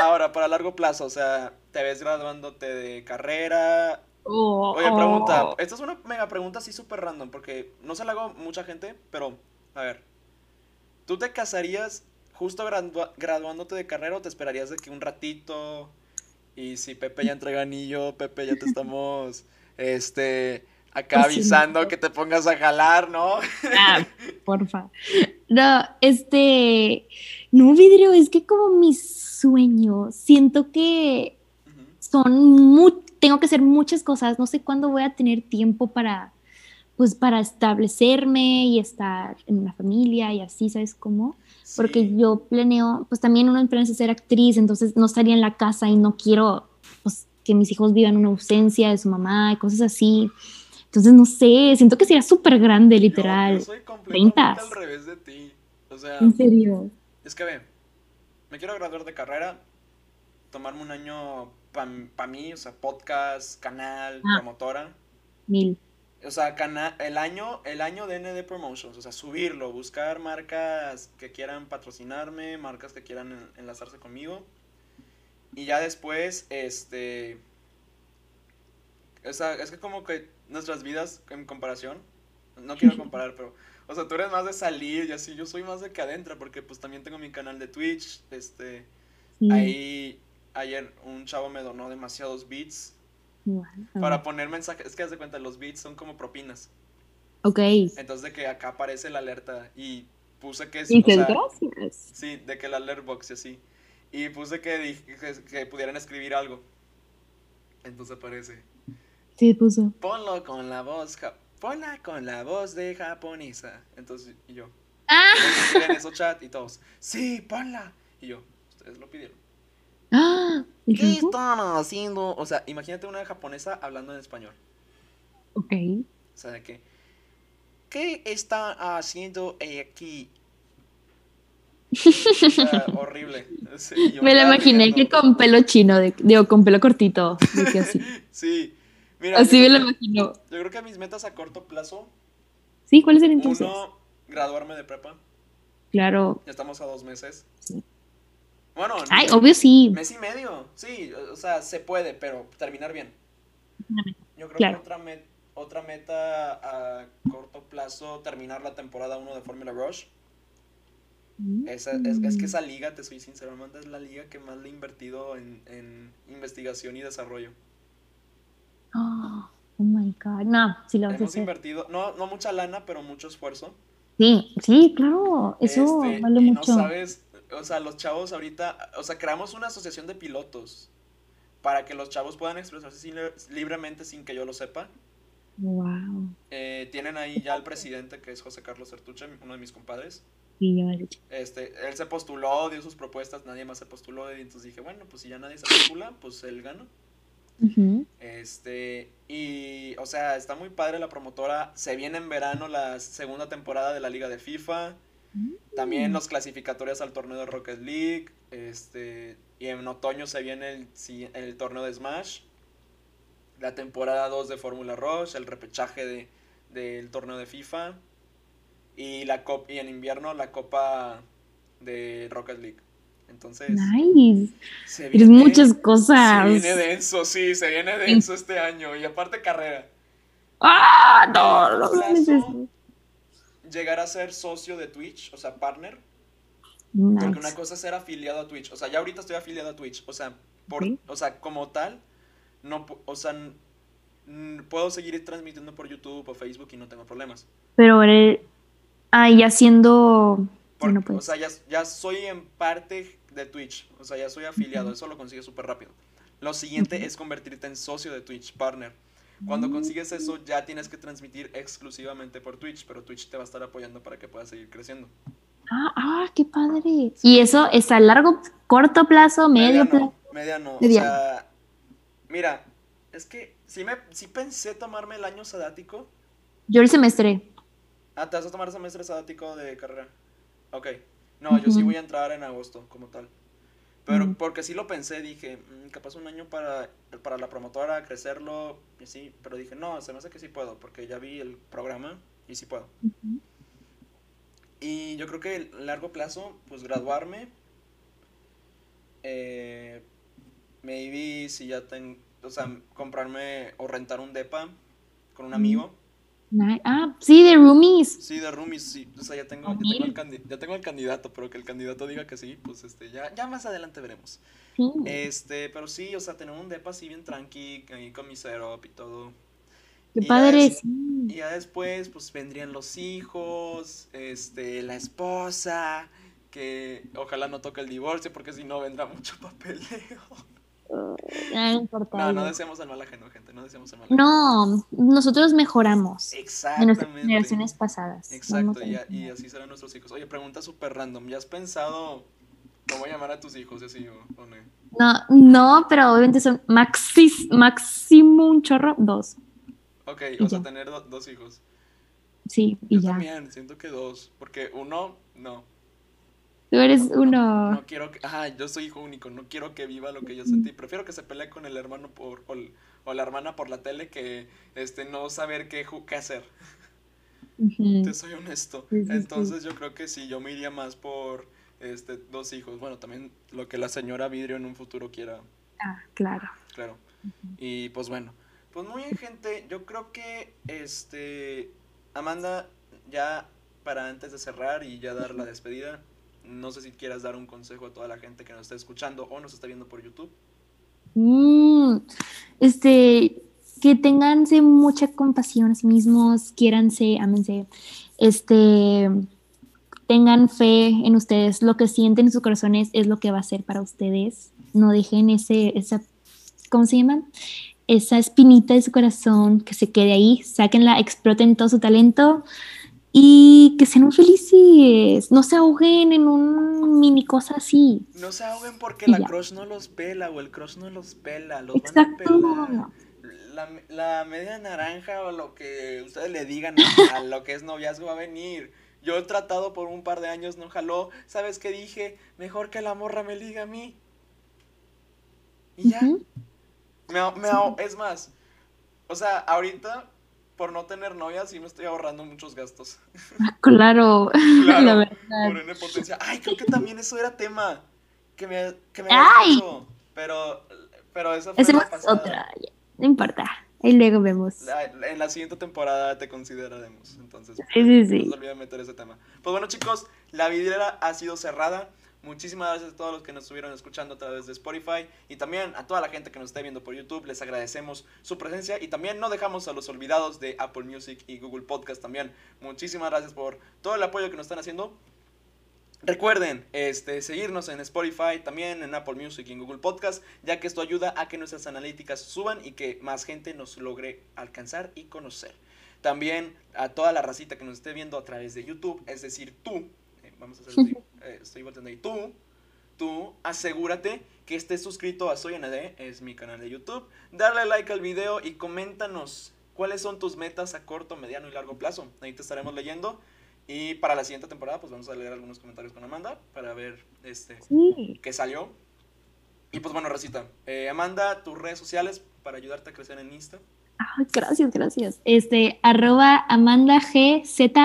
[SPEAKER 1] Ahora, para largo plazo, o sea, te ves graduándote de carrera,
[SPEAKER 2] Oh,
[SPEAKER 1] Oye, pregunta.
[SPEAKER 2] oh.
[SPEAKER 1] Esta es una mega pregunta así súper random, porque no se la hago a mucha gente, pero, a ver. ¿Tú te casarías justo graduándote de carrera o te esperarías de que un ratito? Y si Pepe ya entrega anillo, Pepe ya te estamos, este, acá avisando que te pongas a jalar, ¿no?
[SPEAKER 2] Ah, porfa. No, este. No, vidrio, es que como mis sueños, siento que son mu- tengo que hacer muchas cosas, no sé cuándo voy a tener tiempo para, pues, para establecerme y estar en una familia y así, ¿sabes cómo? Porque
[SPEAKER 1] Sí.
[SPEAKER 2] yo planeo, pues también uno planea ser actriz, entonces no estaría en la casa y no quiero, que mis hijos vivan una ausencia de su mamá y cosas así. Entonces, no sé, siento que sería súper grande, literal.
[SPEAKER 1] Yo, soy completamente al revés de ti. O sea,
[SPEAKER 2] En serio.
[SPEAKER 1] Es que ve, me quiero graduar de carrera, tomarme un año para mí, o sea, podcast, canal,
[SPEAKER 2] Ah.
[SPEAKER 1] promotora.
[SPEAKER 2] Mil.
[SPEAKER 1] O sea, cana el año, el año de ND Promotions, o sea, subirlo, buscar marcas que quieran patrocinarme, marcas que quieran en- enlazarse conmigo. Y ya después, este... O sea, es que como que nuestras vidas en comparación, no quiero comparar, pero... O sea, tú eres más de salir y así, yo soy más de que adentro, porque pues también tengo mi canal de Twitch, este...
[SPEAKER 2] Sí.
[SPEAKER 1] Ahí, ayer un chavo me donó demasiados beats
[SPEAKER 2] Wow.
[SPEAKER 1] para poner mensajes, es que haz de cuenta, los beats son como propinas.
[SPEAKER 2] Ok.
[SPEAKER 1] Entonces de que acá aparece la alerta y puse que... es-
[SPEAKER 2] Dices,
[SPEAKER 1] o sea,
[SPEAKER 2] gracias.
[SPEAKER 1] Sí, de que la alert box y así. Y puse que, que, que pudieran escribir algo. Entonces aparece.
[SPEAKER 2] Sí, puso.
[SPEAKER 1] Ponlo con la voz... ja- Ponla con la voz de japonesa. Entonces, y yo.
[SPEAKER 2] ¡Ah!
[SPEAKER 1] Entonces, en eso chat y todos. Sí, ponla. Y yo, ustedes lo pidieron.
[SPEAKER 2] ¡Ah! ¿Y
[SPEAKER 1] ¿Qué están haciendo? O sea, imagínate una japonesa hablando en español.
[SPEAKER 2] Ok.
[SPEAKER 1] O sea, de que... ¿Qué están haciendo aquí? Horrible. Sí,
[SPEAKER 2] Me la imaginé
[SPEAKER 1] riendo.
[SPEAKER 2] que con pelo chino, de, digo, con pelo cortito. de que así.
[SPEAKER 1] Sí. Mira,
[SPEAKER 2] Así me
[SPEAKER 1] que-
[SPEAKER 2] imagino.
[SPEAKER 1] Yo creo que mis metas a corto plazo,
[SPEAKER 2] Sí, ¿cuál es el entonces?
[SPEAKER 1] uno, graduarme de prepa.
[SPEAKER 2] Claro.
[SPEAKER 1] Ya estamos a dos meses.
[SPEAKER 2] Sí.
[SPEAKER 1] Bueno,
[SPEAKER 2] Ay, obvio sí.
[SPEAKER 1] mes y medio. Sí, o sea, se puede, pero terminar bien. Yo creo
[SPEAKER 2] Claro.
[SPEAKER 1] que otra, met- otra meta a corto plazo, terminar la temporada 1 de Formula Rush. Esa, es, es que esa liga, te soy sincero, Amanda, es la liga que más le he invertido en, en investigación y desarrollo.
[SPEAKER 2] Oh, oh my God. No, sí lo
[SPEAKER 1] Hemos invertido, no, no mucha lana, pero mucho esfuerzo.
[SPEAKER 2] Sí, sí, claro. Eso
[SPEAKER 1] Este,
[SPEAKER 2] vale
[SPEAKER 1] y
[SPEAKER 2] mucho.
[SPEAKER 1] no sabes, o sea, los chavos ahorita, o sea, creamos una asociación de pilotos para que los chavos puedan expresarse sin- libremente sin que yo lo sepa.
[SPEAKER 2] Wow.
[SPEAKER 1] Eh, tienen ahí ya al presidente, que es José Carlos Sertuche, uno de mis compadres. Este, él se postuló, dio sus propuestas, nadie más se postuló, y entonces dije, bueno, pues si ya nadie se postula, pues él gana. Este, y, o sea, está muy padre la promotora. Se viene en verano la segunda temporada de la Liga de FIFA. También los clasificatorios al torneo de Rocket League. Este, y en otoño se viene el, el torneo de Smash. La temporada 2 de Fórmula Rush. El repechaje de, del torneo de FIFA. Y, la cop- y en invierno la copa de Rocket League. Entonces,
[SPEAKER 2] Nice.
[SPEAKER 1] se
[SPEAKER 2] Eres muchas cosas.
[SPEAKER 1] se viene denso, sí, se viene denso este año. Y aparte carrera.
[SPEAKER 2] ¡Ah! No, no
[SPEAKER 1] Plazo. Llegar a ser socio de Twitch, o sea, partner. Porque una
[SPEAKER 2] Nice.
[SPEAKER 1] cosa es ser afiliado a Twitch. O sea, ya ahorita estoy afiliado a Twitch. O sea, por, o sea como tal, no, o sea, puedo seguir transmitiendo por YouTube o Facebook y no tengo problemas.
[SPEAKER 2] Pero eh, ahí haciendo. Bueno,
[SPEAKER 1] O
[SPEAKER 2] pues.
[SPEAKER 1] sea, ya, ya soy en parte de Twitch. O sea, ya soy afiliado. Eso lo consigues súper rápido. Lo siguiente
[SPEAKER 2] Ujú.
[SPEAKER 1] es convertirte en socio de Twitch Partner. Cuando
[SPEAKER 2] Mm.
[SPEAKER 1] consigues eso, ya tienes que transmitir exclusivamente por Twitch, pero Twitch te va a estar apoyando para que puedas seguir creciendo.
[SPEAKER 2] Ah, ah, qué padre. Y eso es a largo, corto plazo, medio plazo.
[SPEAKER 1] Mediano, mediano.
[SPEAKER 2] Mediano.
[SPEAKER 1] O sea, Mira, es que sí, me, sí pensé tomarme el año sadático.
[SPEAKER 2] Yo el semestre.
[SPEAKER 1] Ah, ¿te vas a tomar semestre sadático de carrera? Ok. No, yo sí voy a entrar en agosto, como tal. Pero
[SPEAKER 2] Mm.
[SPEAKER 1] porque sí lo pensé, dije, "Mm, capaz un año para, para la promotora, crecerlo, y sí, pero dije, no, se me hace que sí puedo, porque ya vi el programa y sí puedo. Y yo creo que a largo plazo, pues graduarme, eh, maybe si ya tengo, o sea, comprarme o rentar un depa con un amigo.
[SPEAKER 2] Ah, sí, de roomies.
[SPEAKER 1] Sí, de roomies, sí. O sea, ya tengo, ya tengo, el,
[SPEAKER 2] mira.
[SPEAKER 1] candi- ya tengo el candidato, pero que el candidato diga que sí, pues este, ya, ya más adelante veremos.
[SPEAKER 2] Sí.
[SPEAKER 1] Este, pero sí, o sea, tener un depa así bien tranqui, ahí con mi setup y todo.
[SPEAKER 2] Qué
[SPEAKER 1] y
[SPEAKER 2] padre, sí.
[SPEAKER 1] Y ya después, pues vendrían los hijos, este, la esposa, que ojalá no toque el divorcio, porque si no vendrá mucho papeleo.
[SPEAKER 2] No importa.
[SPEAKER 1] No, deseamos el mal ajeno, gente, no deseamos el mal ajeno.
[SPEAKER 2] No, nosotros mejoramos nuestras
[SPEAKER 1] Exactamente.
[SPEAKER 2] generaciones pasadas.
[SPEAKER 1] Exacto, y, a- y
[SPEAKER 2] mejorar.
[SPEAKER 1] así serán nuestros hijos. Oye, pregunta súper random, ¿ya has pensado cómo llamar a tus hijos así o, o no?
[SPEAKER 2] No, no, pero obviamente son maxis, máximo un chorro, dos.
[SPEAKER 1] Ok,
[SPEAKER 2] Y
[SPEAKER 1] o sea, tener do- dos hijos.
[SPEAKER 2] Sí, y
[SPEAKER 1] Yo
[SPEAKER 2] ya.
[SPEAKER 1] también, siento que dos, porque uno, no.
[SPEAKER 2] Tú eres
[SPEAKER 1] No,
[SPEAKER 2] uno.
[SPEAKER 1] No quiero que, ah, yo soy hijo único, no quiero que viva lo que yo sentí. Prefiero que se pelee con el hermano por, o, o la hermana por la tele que este no saber qué, qué hacer.
[SPEAKER 2] Ujú.
[SPEAKER 1] Te soy honesto.
[SPEAKER 2] Sí, sí, sí.
[SPEAKER 1] Entonces yo creo que sí, yo me iría más por este dos hijos. Bueno, también lo que la señora Vidrio en un futuro quiera,
[SPEAKER 2] Ah, claro.
[SPEAKER 1] claro. Y pues bueno, pues muy bien, gente. Yo creo que este Amanda ya para antes de cerrar y ya dar la despedida, no sé si quieras dar un consejo a toda la gente que nos está escuchando o nos está viendo por YouTube.
[SPEAKER 2] Mm, este, que tenganse mucha compasión a sí mismos, quiéranse, ámense, este, tengan fe en ustedes, lo que sienten en sus corazones es lo que va a ser para ustedes, no dejen ese, esa, ¿cómo se llama? Esa espinita de su corazón que se quede ahí, sáquenla, exploten todo su talento y que sean felices, no se ahoguen en un mini cosa así.
[SPEAKER 1] No se ahoguen porque la crush no los pela o el crush no los pela, los van a
[SPEAKER 2] Exacto.
[SPEAKER 1] La, la media naranja o lo que ustedes le digan a, a lo que es noviazgo va a venir. Yo he tratado por un par de años, no jaló. ¿Sabes qué dije? Mejor que la morra me liga a mí. Y ya. Me, me es más, o sea, ahorita, por no tener novia, sí me estoy ahorrando muchos gastos.
[SPEAKER 2] Claro,
[SPEAKER 1] Claro,
[SPEAKER 2] la verdad.
[SPEAKER 1] por N potencia. Ay, creo que también eso era tema que me, que me
[SPEAKER 2] ¡Ay!
[SPEAKER 1] Pero, pero eso fue
[SPEAKER 2] Hacemos
[SPEAKER 1] la
[SPEAKER 2] otra, no importa. Ahí luego vemos.
[SPEAKER 1] En la siguiente temporada te consideraremos. Entonces,
[SPEAKER 2] Sí, sí, sí.
[SPEAKER 1] no se meter ese tema. Pues bueno, chicos, la vidriera ha sido cerrada. Muchísimas gracias a todos los que nos estuvieron escuchando a través de Spotify y también a toda la gente que nos esté viendo por YouTube. Les agradecemos su presencia y también no dejamos a los olvidados de Apple Music y Google Podcast también. Muchísimas gracias por todo el apoyo que nos están haciendo. Recuerden este, seguirnos en Spotify, también en Apple Music y en Google Podcast, ya que esto ayuda a que nuestras analíticas suban y que más gente nos logre alcanzar y conocer. También a toda la racita que nos esté viendo a través de YouTube, es decir, tú, vamos a hacer así, eh, estoy volteando ahí, tú, tú, asegúrate que estés suscrito a Soy ND, es mi canal de YouTube, darle like al video y coméntanos cuáles son tus metas a corto, mediano y largo plazo. Ahí te estaremos leyendo. Y para la siguiente temporada, pues vamos a leer algunos comentarios con Amanda para ver este
[SPEAKER 2] Sí.
[SPEAKER 1] qué salió. Y pues bueno, Recita, eh, Amanda, tus redes sociales para ayudarte a crecer en Insta.
[SPEAKER 2] Ay, gracias, gracias. Este, arroba Amanda G Z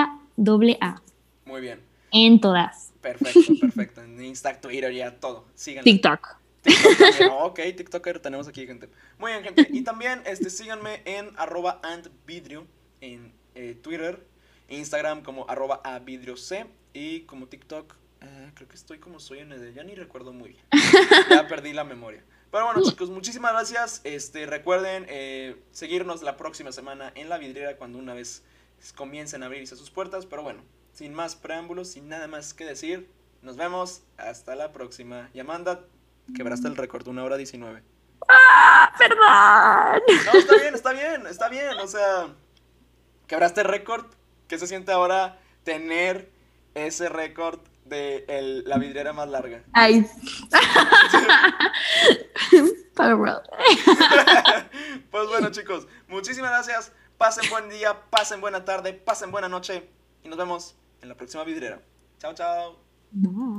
[SPEAKER 2] A
[SPEAKER 1] Muy bien,
[SPEAKER 2] en todas.
[SPEAKER 1] perfecto, perfecto. En Insta, Twitter, ya todo. Síganla.
[SPEAKER 2] TikTok.
[SPEAKER 1] TikTok ok, TikToker tenemos aquí, gente. Muy bien, gente. Y también este, síganme en arroba antvidrio en eh, Twitter, Instagram como arroba avidrioc y como TikTok. eh, creo que estoy como soy ND, ya ni recuerdo muy bien. Ya perdí la memoria. Pero bueno, chicos, muchísimas gracias. Este, recuerden eh, seguirnos la próxima semana en la vidriera cuando una vez comiencen a abrirse sus puertas. Pero bueno, sin más preámbulos, sin nada más que decir, nos vemos. Hasta la próxima. Y Amanda, quebraste el récord, una hora 19.
[SPEAKER 2] ¡Ah, perdón!
[SPEAKER 1] No, está bien, está bien, está bien. O sea, quebraste el récord. ¿Qué se siente ahora tener ese récord de el- la vidriera más larga?
[SPEAKER 2] Ay. World.
[SPEAKER 1] bueno, chicos, muchísimas gracias. Pasen buen día, pasen buena tarde, pasen buena noche. Y nos vemos en la próxima vidriera. Chao, chao.
[SPEAKER 2] No.